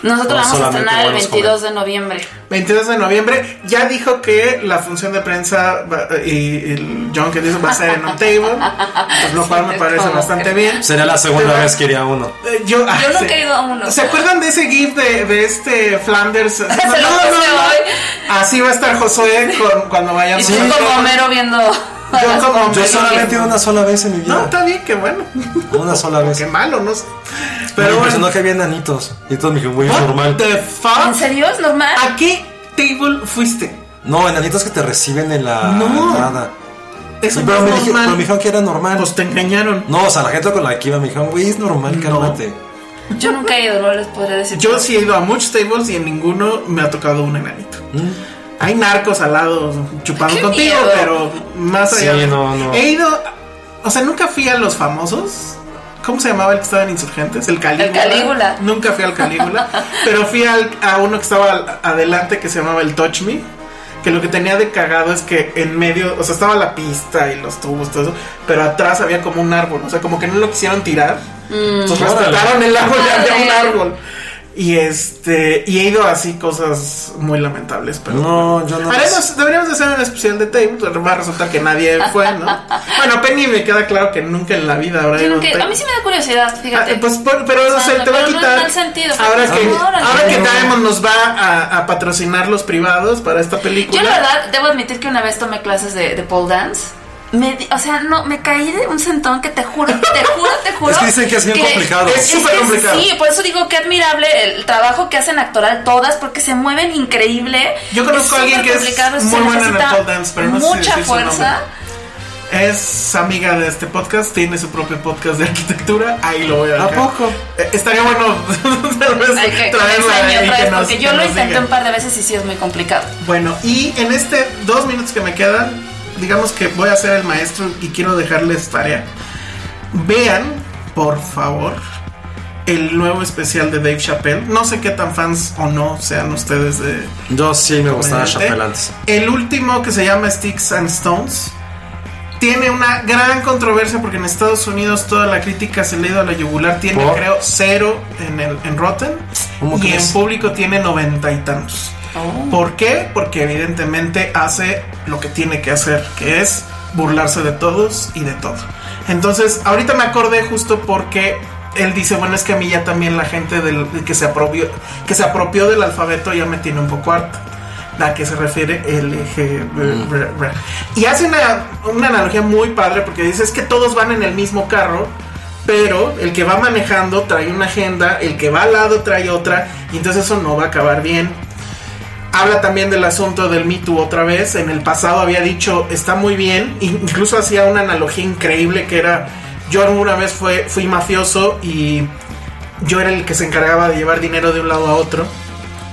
D: nosotros
C: no
D: la vamos a estrenar el
C: buenos
D: 22 de noviembre
E: 22 de noviembre. Ya dijo que la función de prensa va- y el John que dice va a ser en un table. Pues lo cual me parece
D: ¿cómo
E: bastante bien.
C: Sería la segunda
E: Pero-
C: vez que iría a uno.
E: Eh, Yo, ah,
D: Yo nunca
E: sí.
D: he ido a uno.
E: ¿Se acuerdan de ese GIF de, de este Flanders? *laughs*
D: Lo puse hoy.
E: Así va a estar Josué con- cuando
D: y
E: vayamos.
D: tú como Homero viendo
E: Yo como
C: Yo solamente una sola vez en mi vida.
E: No, está bien, qué bueno.
C: Una sola vez. *laughs*
E: Qué malo, no sé.
C: Pero
E: bueno.
C: que había nanitos. Y todos me dijeron, güey, es normal.
E: the
D: ¿En
E: fuck?
D: serio es normal?
E: ¿A qué table fuiste?
C: No, enanitos que te reciben en la
E: No.
C: entrada.
E: Eso no
C: pero,
E: es
C: me dije-
E: normal.
C: pero me dijeron que era normal.
E: Pues te engañaron.
C: no, o sea, la gente con la que iba me dijeron, güey, es normal, cálmate.
D: Yo nunca he ido, no les podré decir.
E: Yo sí he ido a muchos tables y en ninguno me ha tocado un enanito.
C: Mm.
E: Hay narcos al lado chupando
D: ¡Qué
E: contigo,
D: miedo!
E: pero más
C: Sí,
E: allá.
C: no, no.
E: He ido. O sea, nunca fui a los famosos. ¿Cómo se llamaba el que estaba en Insurgentes? El Calígula.
D: El Calígula.
E: Nunca fui al Calígula. *laughs* pero fui al- a uno que estaba adelante que se llamaba el Touch Me. Que lo que tenía de cagado es que en medio, o sea, estaba la pista y los tubos, todo eso, pero atrás había como un árbol, o sea, como que no lo quisieron tirar. Entonces
C: Órale.
E: respetaron el árbol y había un árbol. Y este, y he ido así cosas muy lamentables, pero
C: No, yo no.
E: Haremos, deberíamos de hacer un especial de Tape, pero va a resultar que nadie fue, ¿no? *laughs* bueno, Penny me queda claro que nunca en la vida habrá ido a
D: mí sí me da curiosidad, fíjate.
E: Ah, pues, por- pero
D: O
E: o
D: sea,
E: te va a
D: pero no
E: quitar.
D: mal sentido,
E: ahora que, ahora que Diamond nos va a, a patrocinar los privados para esta película.
D: Yo la verdad debo admitir que una vez tomé clases de, de pole dance. Me, o sea, no, me caí de un sentón que te juro, te juro, te *laughs* juro.
C: Es que dicen que es bien complicado.
E: Es súper
D: que
E: complicado.
D: Sí, por eso digo que admirable el trabajo que hacen actoral todas, porque se mueven increíble.
E: Yo conozco a alguien que es muy buena en el pole dance, pero no sé si
D: Mucha
E: su
D: fuerza.
E: Es amiga de este podcast, tiene su propio podcast de arquitectura. Ahí lo voy a
C: ¿A
E: dejar.
C: poco?
E: Eh, estaría bueno *laughs* tal vez
D: que, que me
E: traerla que
D: porque
E: que
D: yo lo intenté un par de veces y sí es muy complicado.
E: Bueno, y en este dos minutos que me quedan, digamos que voy a ser el maestro y quiero dejarles tarea. Vean, por favor, el nuevo especial de Dave Chappelle. No sé qué tan fans o no sean ustedes de.
C: Yo sí me gustaba. Chappelle antes.
E: El último que se llama Sticks and Stones tiene una gran controversia porque en Estados Unidos toda la crítica se le ha ido a la yugular. Tiene,
C: ¿Por?
E: creo, cero en, el, en Rotten
C: ¿Cómo
E: y en público tiene noventa y tantos. ¿Por qué? Porque evidentemente hace lo que tiene que hacer, que es burlarse de todos y de todo. Entonces, ahorita me acordé justo porque él dice, bueno, es que a mí ya también la gente del, que, se apropió, que se apropió del alfabeto ya me tiene un poco harta. ¿A qué se refiere LGBT? Y hace una, una analogía muy padre porque dice, es que todos van en el mismo carro, pero el que va manejando trae una agenda, el que va al lado trae otra, y entonces eso no va a acabar bien. Habla también del asunto del Me Too otra vez. En el pasado había dicho, está muy bien. Incluso hacía una analogía increíble que era, yo una vez fue, fui mafioso y yo era el que se encargaba de llevar dinero de un lado a otro.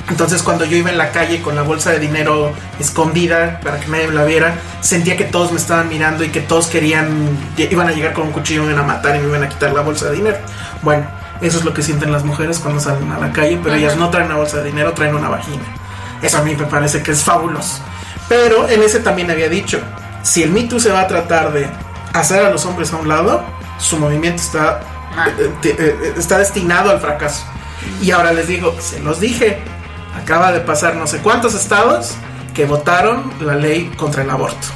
E: Entonces cuando yo iba en la calle con la bolsa de dinero escondida para que nadie la viera, sentía que todos me estaban mirando y que todos querían, iban a llegar con un cuchillo, me iban a matar y me iban a quitar la bolsa de dinero. Bueno, eso es lo que sienten las mujeres cuando salen a la calle, pero ellas no traen una bolsa de dinero, traen una vagina. Eso a mí me parece que es fabuloso. Pero en ese también había dicho, si el Me Too se va a tratar de hacer a los hombres a un lado, su movimiento está, eh, eh, eh, está destinado al fracaso. Y ahora les digo, se los dije, acaba de pasar no sé cuántos estados que votaron la ley contra el aborto.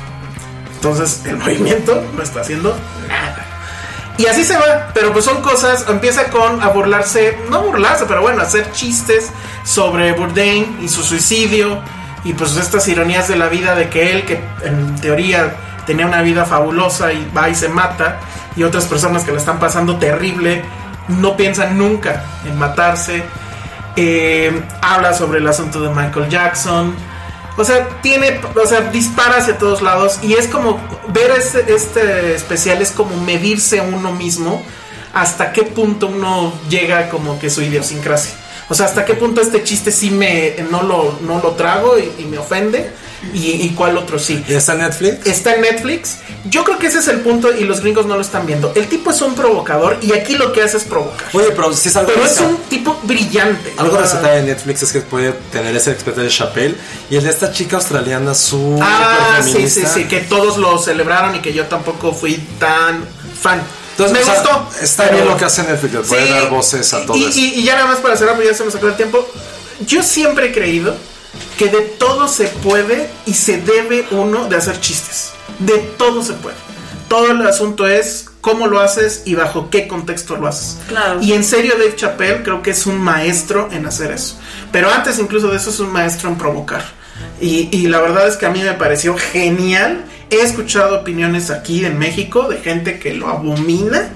E: Entonces el *laughs* movimiento no está haciendo nada. Y así se va, pero pues son cosas, empieza con a burlarse, no burlarse, pero bueno, hacer chistes sobre Bourdain y su suicidio y pues estas ironías de la vida de que él, que en teoría tenía una vida fabulosa y va y se mata, y otras personas que le están pasando terrible, no piensan nunca en matarse. Eh, habla sobre el asunto de Michael Jackson. O sea, tiene, o sea, dispara hacia todos lados y es como ver este, este especial es como medirse uno mismo hasta qué punto uno llega como que su idiosincrasia. O sea, hasta qué punto este chiste sí me no lo, no lo trago y, y me ofende y, y cuál otro sí.
C: ¿Y está en Netflix?
E: Está en Netflix. Yo creo que ese es el punto y los gringos no lo están viendo. El tipo es un provocador y aquí lo que hace es provocar.
C: Oye, pero si es algo
E: Pero es un tipo brillante.
C: Algo
E: O sea,
C: rescatable de Netflix es que puede tener ese especial de Chappelle y el de esta chica australiana súper
E: Ah, sí, sí, sí, que todos lo celebraron y que yo tampoco fui tan fan.
C: Entonces,
E: me
C: o sea,
E: gustó.
C: Está
E: pero-
C: bien lo que hace Netflix, le puede
E: Sí,
C: dar voces a
E: y-
C: todos.
E: Y, y ya nada más para cerrar, porque ya se nos acabó el tiempo. Yo siempre he creído que de todo se puede y se debe uno de hacer chistes. De todo se puede. Todo el asunto es cómo lo haces y bajo qué contexto lo haces.
D: Claro.
E: Y en serio, Dave Chappelle creo que es un maestro en hacer eso. Pero antes incluso de eso es un maestro en provocar. Y, y la verdad es que a mí me pareció genial. He escuchado opiniones aquí en México de gente que lo abomina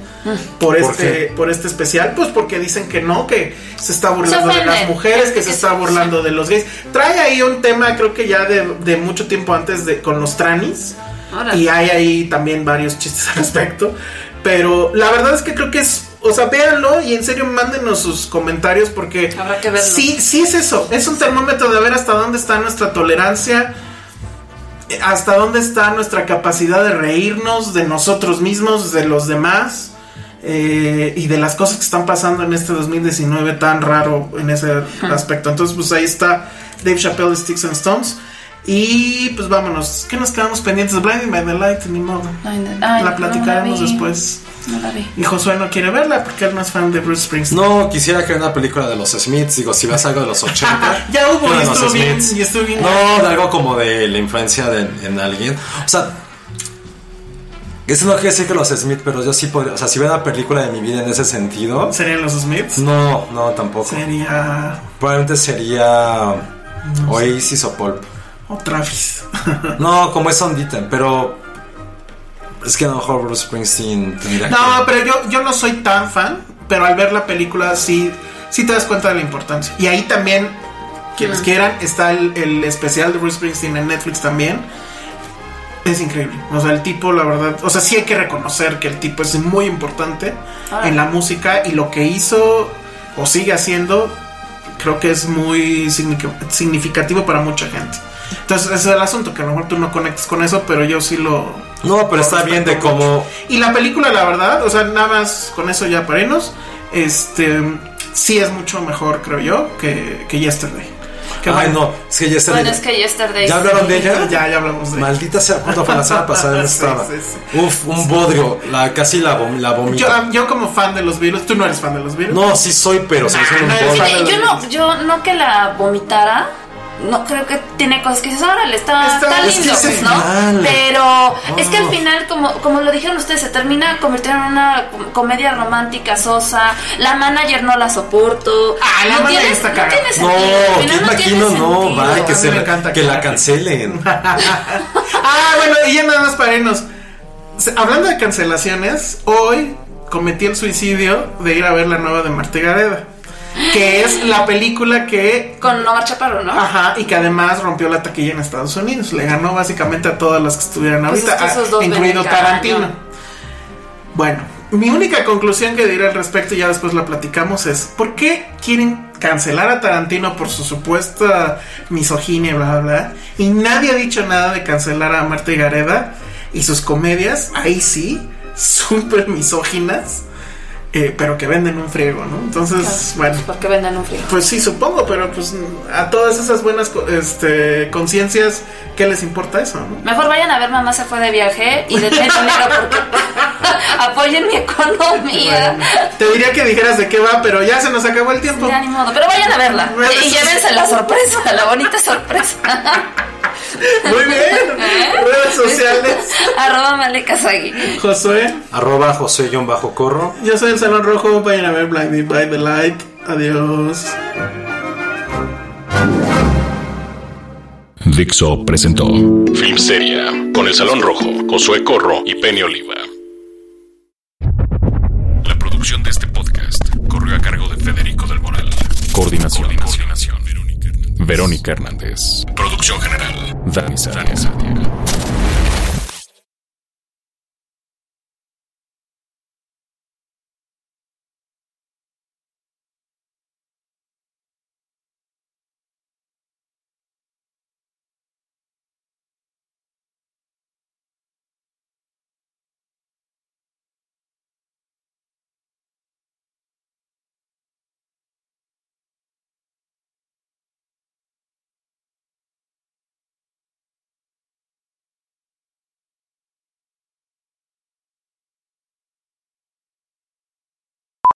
E: por
C: ¿Por
E: este, por este especial. Pues porque dicen que no, que se está burlando de las mujeres, que se
D: Que
E: está
D: se-
E: burlando de los gays. Trae ahí un tema, creo que ya de, de mucho tiempo antes de con los tranis.
D: Órale.
E: Y hay ahí también varios chistes al respecto. Pero la verdad es que creo que es. O sea, véanlo y en serio mándenos sus comentarios porque.
D: Habrá que verlo.
E: Sí, sí es eso. Es un termómetro de ver hasta dónde está nuestra tolerancia. Hasta dónde está nuestra capacidad de reírnos de nosotros mismos, de los demás. eh, y de las cosas que están pasando en este 2019 tan raro en ese aspecto. Entonces, pues ahí está Dave Chappelle, Sticks and Stones. Y pues vámonos. ¿Qué nos quedamos pendientes? Blinding by the Light, ni modo.
D: Ay,
E: la
D: no
E: platicaremos
D: la
E: después.
D: No la vi.
E: Y Josué no quiere verla porque él no es fan de Bruce Springsteen.
C: No, quisiera que una película de los Smiths, digo, si ves algo de los 80. *laughs*
E: Ya hubo, y estuvo bien,
C: Smiths.
E: y estuvo bien.
C: No, de algo como de la influencia de, en alguien. O sea, eso no quiere decir que los Smiths, pero yo sí podría. O sea, si veo una película de mi vida en ese sentido.
E: ¿Serían los Smiths?
C: No, no, tampoco.
E: Sería.
C: Probablemente sería. Oasis o Pulp.
E: O Travis.
C: No, como es ondita, pero. Es que a lo mejor Bruce Springsteen tendría
E: No,
C: que.
E: pero yo, yo no soy tan fan. Pero al ver la película sí, sí te das cuenta de la importancia. Y ahí también, quienes quieran, está el, el especial de Bruce Springsteen en Netflix también. Es increíble. O sea, el tipo, la verdad. O sea, sí hay que reconocer que el tipo es muy importante
D: Ah.
E: en la música. Y lo que hizo o sigue haciendo, creo que es muy signific- significativo para mucha gente. Entonces, ese es el asunto, que a lo mejor tú no conectas con eso, pero yo sí lo,
C: No, pero está bien de cómo.
E: y la película, la verdad, o sea, nada más con eso ya para irnos. este sí es mucho mejor, creo yo, que, que Yesterday. Que
C: Ay,
E: bueno,
C: no, es que está.
D: Bueno, es que Yesterday.
C: ¿Ya hablaron de ella?
E: Ya, ya hablamos de
C: Maldita sea, ¿cuánto fue la semana pasada? No *laughs* estaba.
E: sí, sí.
C: Uf, un bodrio. La, casi la, vom- la vomito.
E: Yo, yo como fan de los virus, tú no eres fan de los virus.
C: No, sí soy, pero se me hizo un bodrio.
D: yo no, yo no que la vomitara. No creo que tiene cosas que dices, órale, está,
E: Está-
D: está
E: es que
D: lindo,
C: ese
D: ¿no?
C: final.
D: Pero es que al
C: Oh.
D: final, como, como lo dijeron ustedes, se termina convirtiendo en una com- comedia romántica sosa. La manager no la soporto.
E: Ah, la
D: no
E: manager
D: tiene,
E: está
D: no
E: cagada.
D: tiene
C: No,
D: final
C: Kid
D: no tiene
C: no, va, que, se,
E: encanta
C: que la cancelen. *laughs*
E: Ah, bueno, y ya nada más para irnos. Hablando de cancelaciones, hoy cometí el suicidio de ir a ver la nueva de Marta Gareda. Que es la película que.
D: Con Omar Chaparro, ¿no?
E: Ajá, y que además rompió la taquilla en Estados Unidos. Le ganó básicamente a todas las que estuvieran
D: Pues
E: ahorita,
D: es que
E: ah, incluido. Tarantino. Bueno, mi única conclusión que diré al respecto, y ya después la platicamos, es: ¿por qué quieren cancelar a Tarantino por su supuesta misoginia, bla, bla, bla? Y nadie ha dicho nada de cancelar a Marta y Gareda y sus comedias, ahí sí, *laughs* súper misóginas, eh, pero que venden un friego, ¿no? Entonces, bueno.
D: Porque venden un frío.
E: Pues sí, supongo, pero pues a todas esas buenas este, conciencias, ¿qué les importa eso? no?
D: Mejor vayan a ver Mamá se fue de viaje y denme dinero porque *laughs* apoyen mi economía.
E: Bueno, te diría que dijeras de qué va, pero ya se nos acabó el tiempo.
D: Ya ni modo, pero vayan a verla
E: Bueno,
D: y, llévense la sorpresa, la bonita sorpresa.
E: Muy bien. *laughs* Redes sociales.
D: Arroba Malekasagi.
E: Josué,
C: Arroba José-Corro.
E: yo soy el Salón Rojo. Vayan a ver Blinded by the Light. Adiós.
A: Dixo presentó Filmsteria con El Salón Rojo, Josué Corro y Penny Oliva. La producción de este podcast corrió a cargo de Federico del Moral. Coordinación. Coordinación. Verónica Hernández. Producción general. Dani Sadia.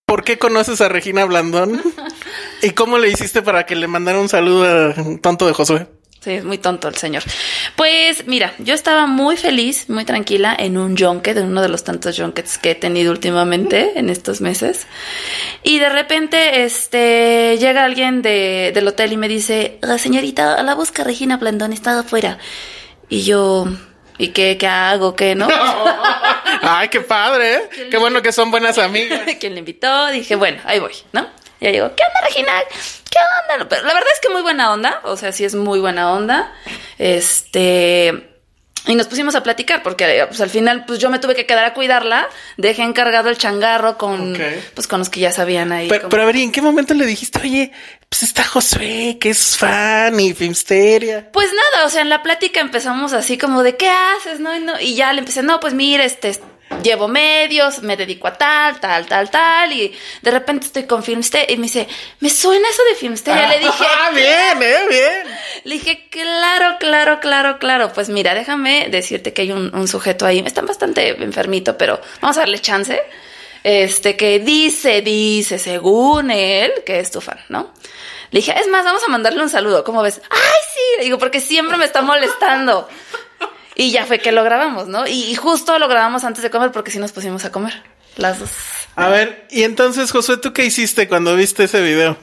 E: ¿Por qué conoces a Regina Blandón? ¿Y cómo le hiciste para que le mandara un saludo a tonto de Josué?
D: Sí, es muy tonto el señor. Pues mira, yo estaba muy feliz, muy tranquila en un junket, en uno de los tantos junkets que he tenido últimamente en estos meses. Y de repente, este, llega alguien de, del hotel y me dice, la señorita, la busca Regina Blandón, está afuera. Y yo, ¿y qué, qué hago? ¿Qué no? *laughs*
E: Ay, qué padre, ¿eh? Qué bueno que son buenas amigas. *laughs*
D: ¿Quién le invitó? Dije, bueno, ahí voy, ¿no? Ya llegó, ¿qué onda, Regina? ¿Qué onda? Pero la verdad es que muy buena onda, o sea, sí es muy buena onda. Este. Y nos pusimos a platicar porque pues al final pues yo me tuve que quedar a cuidarla, dejé encargado el changarro con pues con los que ya sabían ahí.
E: Pero,
D: como-
E: pero a ver, ¿y en qué momento le dijiste, oye, pues está Josué, que es fan y Filmsteria?
D: Pues nada, o sea, en la plática empezamos así como de ¿qué haces? No, y, no, y ya le empecé, no, pues mira, este llevo medios, me dedico a tal, tal, tal, tal, y de repente estoy con Filmsteria y me dice, me suena eso de Filmsteria. Le dije, *laughs*
E: Ah, bien, eh, bien.
D: Le dije, claro, claro, claro, claro. Pues mira, déjame decirte que hay un, un sujeto ahí. Está bastante enfermito, pero vamos a darle chance. Este, que dice, dice, según él, que es tu fan, ¿no? Le dije, es más, vamos a mandarle un saludo. ¿Cómo ves? ¡Ay, sí! Le digo, porque siempre me está molestando. Y ya fue que lo grabamos, ¿no? Y, y justo lo grabamos antes de comer porque sí nos pusimos a comer. Las dos.
E: A ver, y entonces, Josué, ¿tú qué hiciste cuando viste ese video?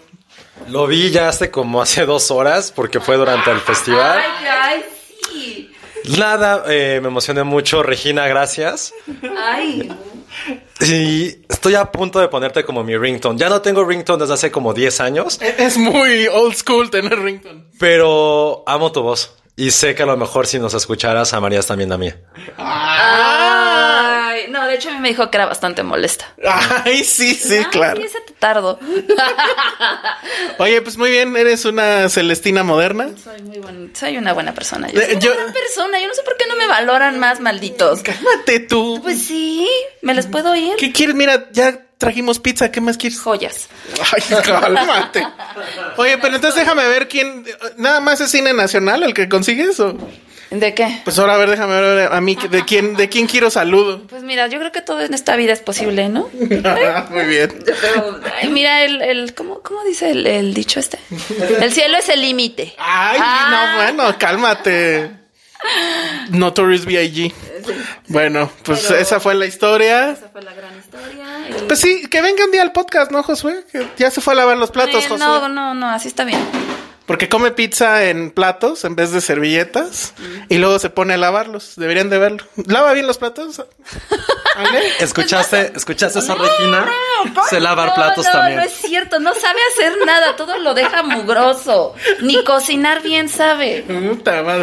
C: Lo vi ya hace como hace dos horas porque fue durante el festival.
D: Ay, ay, sí.
C: Nada, eh, me emocioné mucho. Regina, gracias.
D: Ay.
C: Y estoy a punto de ponerte como mi ringtone. Ya no tengo ringtone desde hace como 10 años,
E: Es muy old school tener rington.
C: pero amo tu voz. Y sé que a lo mejor si nos escucharas amarías también a mí.
D: Ay, no, de hecho a mí me dijo que era bastante molesta.
E: Ay, sí, sí,
D: Ay,
E: claro.
D: ese te tardo. *laughs*
E: Oye, pues muy bien, eres una Celestina moderna.
D: soy muy buen, soy una buena persona. Yo
E: Eh,
D: soy una
E: yo-
D: buena persona. Yo no sé por qué no me valoran más, malditos.
E: Cálmate tú.
D: Pues sí, me les puedo ir.
E: ¿Qué quieres? Mira, ya trajimos pizza, ¿qué más quieres?
D: Joyas.
E: Ay, cálmate. *laughs* Oye, pero entonces déjame ver quién. Nada más es cine nacional el que consigues o.
D: ¿De qué?
E: Pues ahora a ver, déjame ver a mí de quién, de quién quiero saludo.
D: Pues mira, yo creo que todo en esta vida es posible, ¿no? *laughs*
E: Muy bien.
D: Pero, ay, mira, el, el ¿cómo, cómo dice el, el dicho este? El cielo es el límite.
E: Ay,
D: Ah.
E: no, bueno, cálmate. Notorious B.I.G. Bueno, pues
D: Pero-
E: esa fue la historia.
D: Esa fue la gran historia. Y-
E: Pues sí, que venga un día al podcast, ¿no, Josué? Que ya se fue a lavar los platos,
D: Eh,
E: Josué.
D: no, no, no, así está bien.
E: Porque come pizza en platos en vez de servilletas y luego se pone a lavarlos. Deberían de verlo. ¿Lava bien los platos? *laughs* ¿Ale?
C: ¿Escuchaste, ¿escuchaste eso, Regina?
D: ¿cómo?
C: Se lavar
D: No,
C: platos
D: no,
C: también.
D: No es cierto, no sabe hacer nada, todo lo deja mugroso. Ni cocinar bien sabe.
E: Puta madre.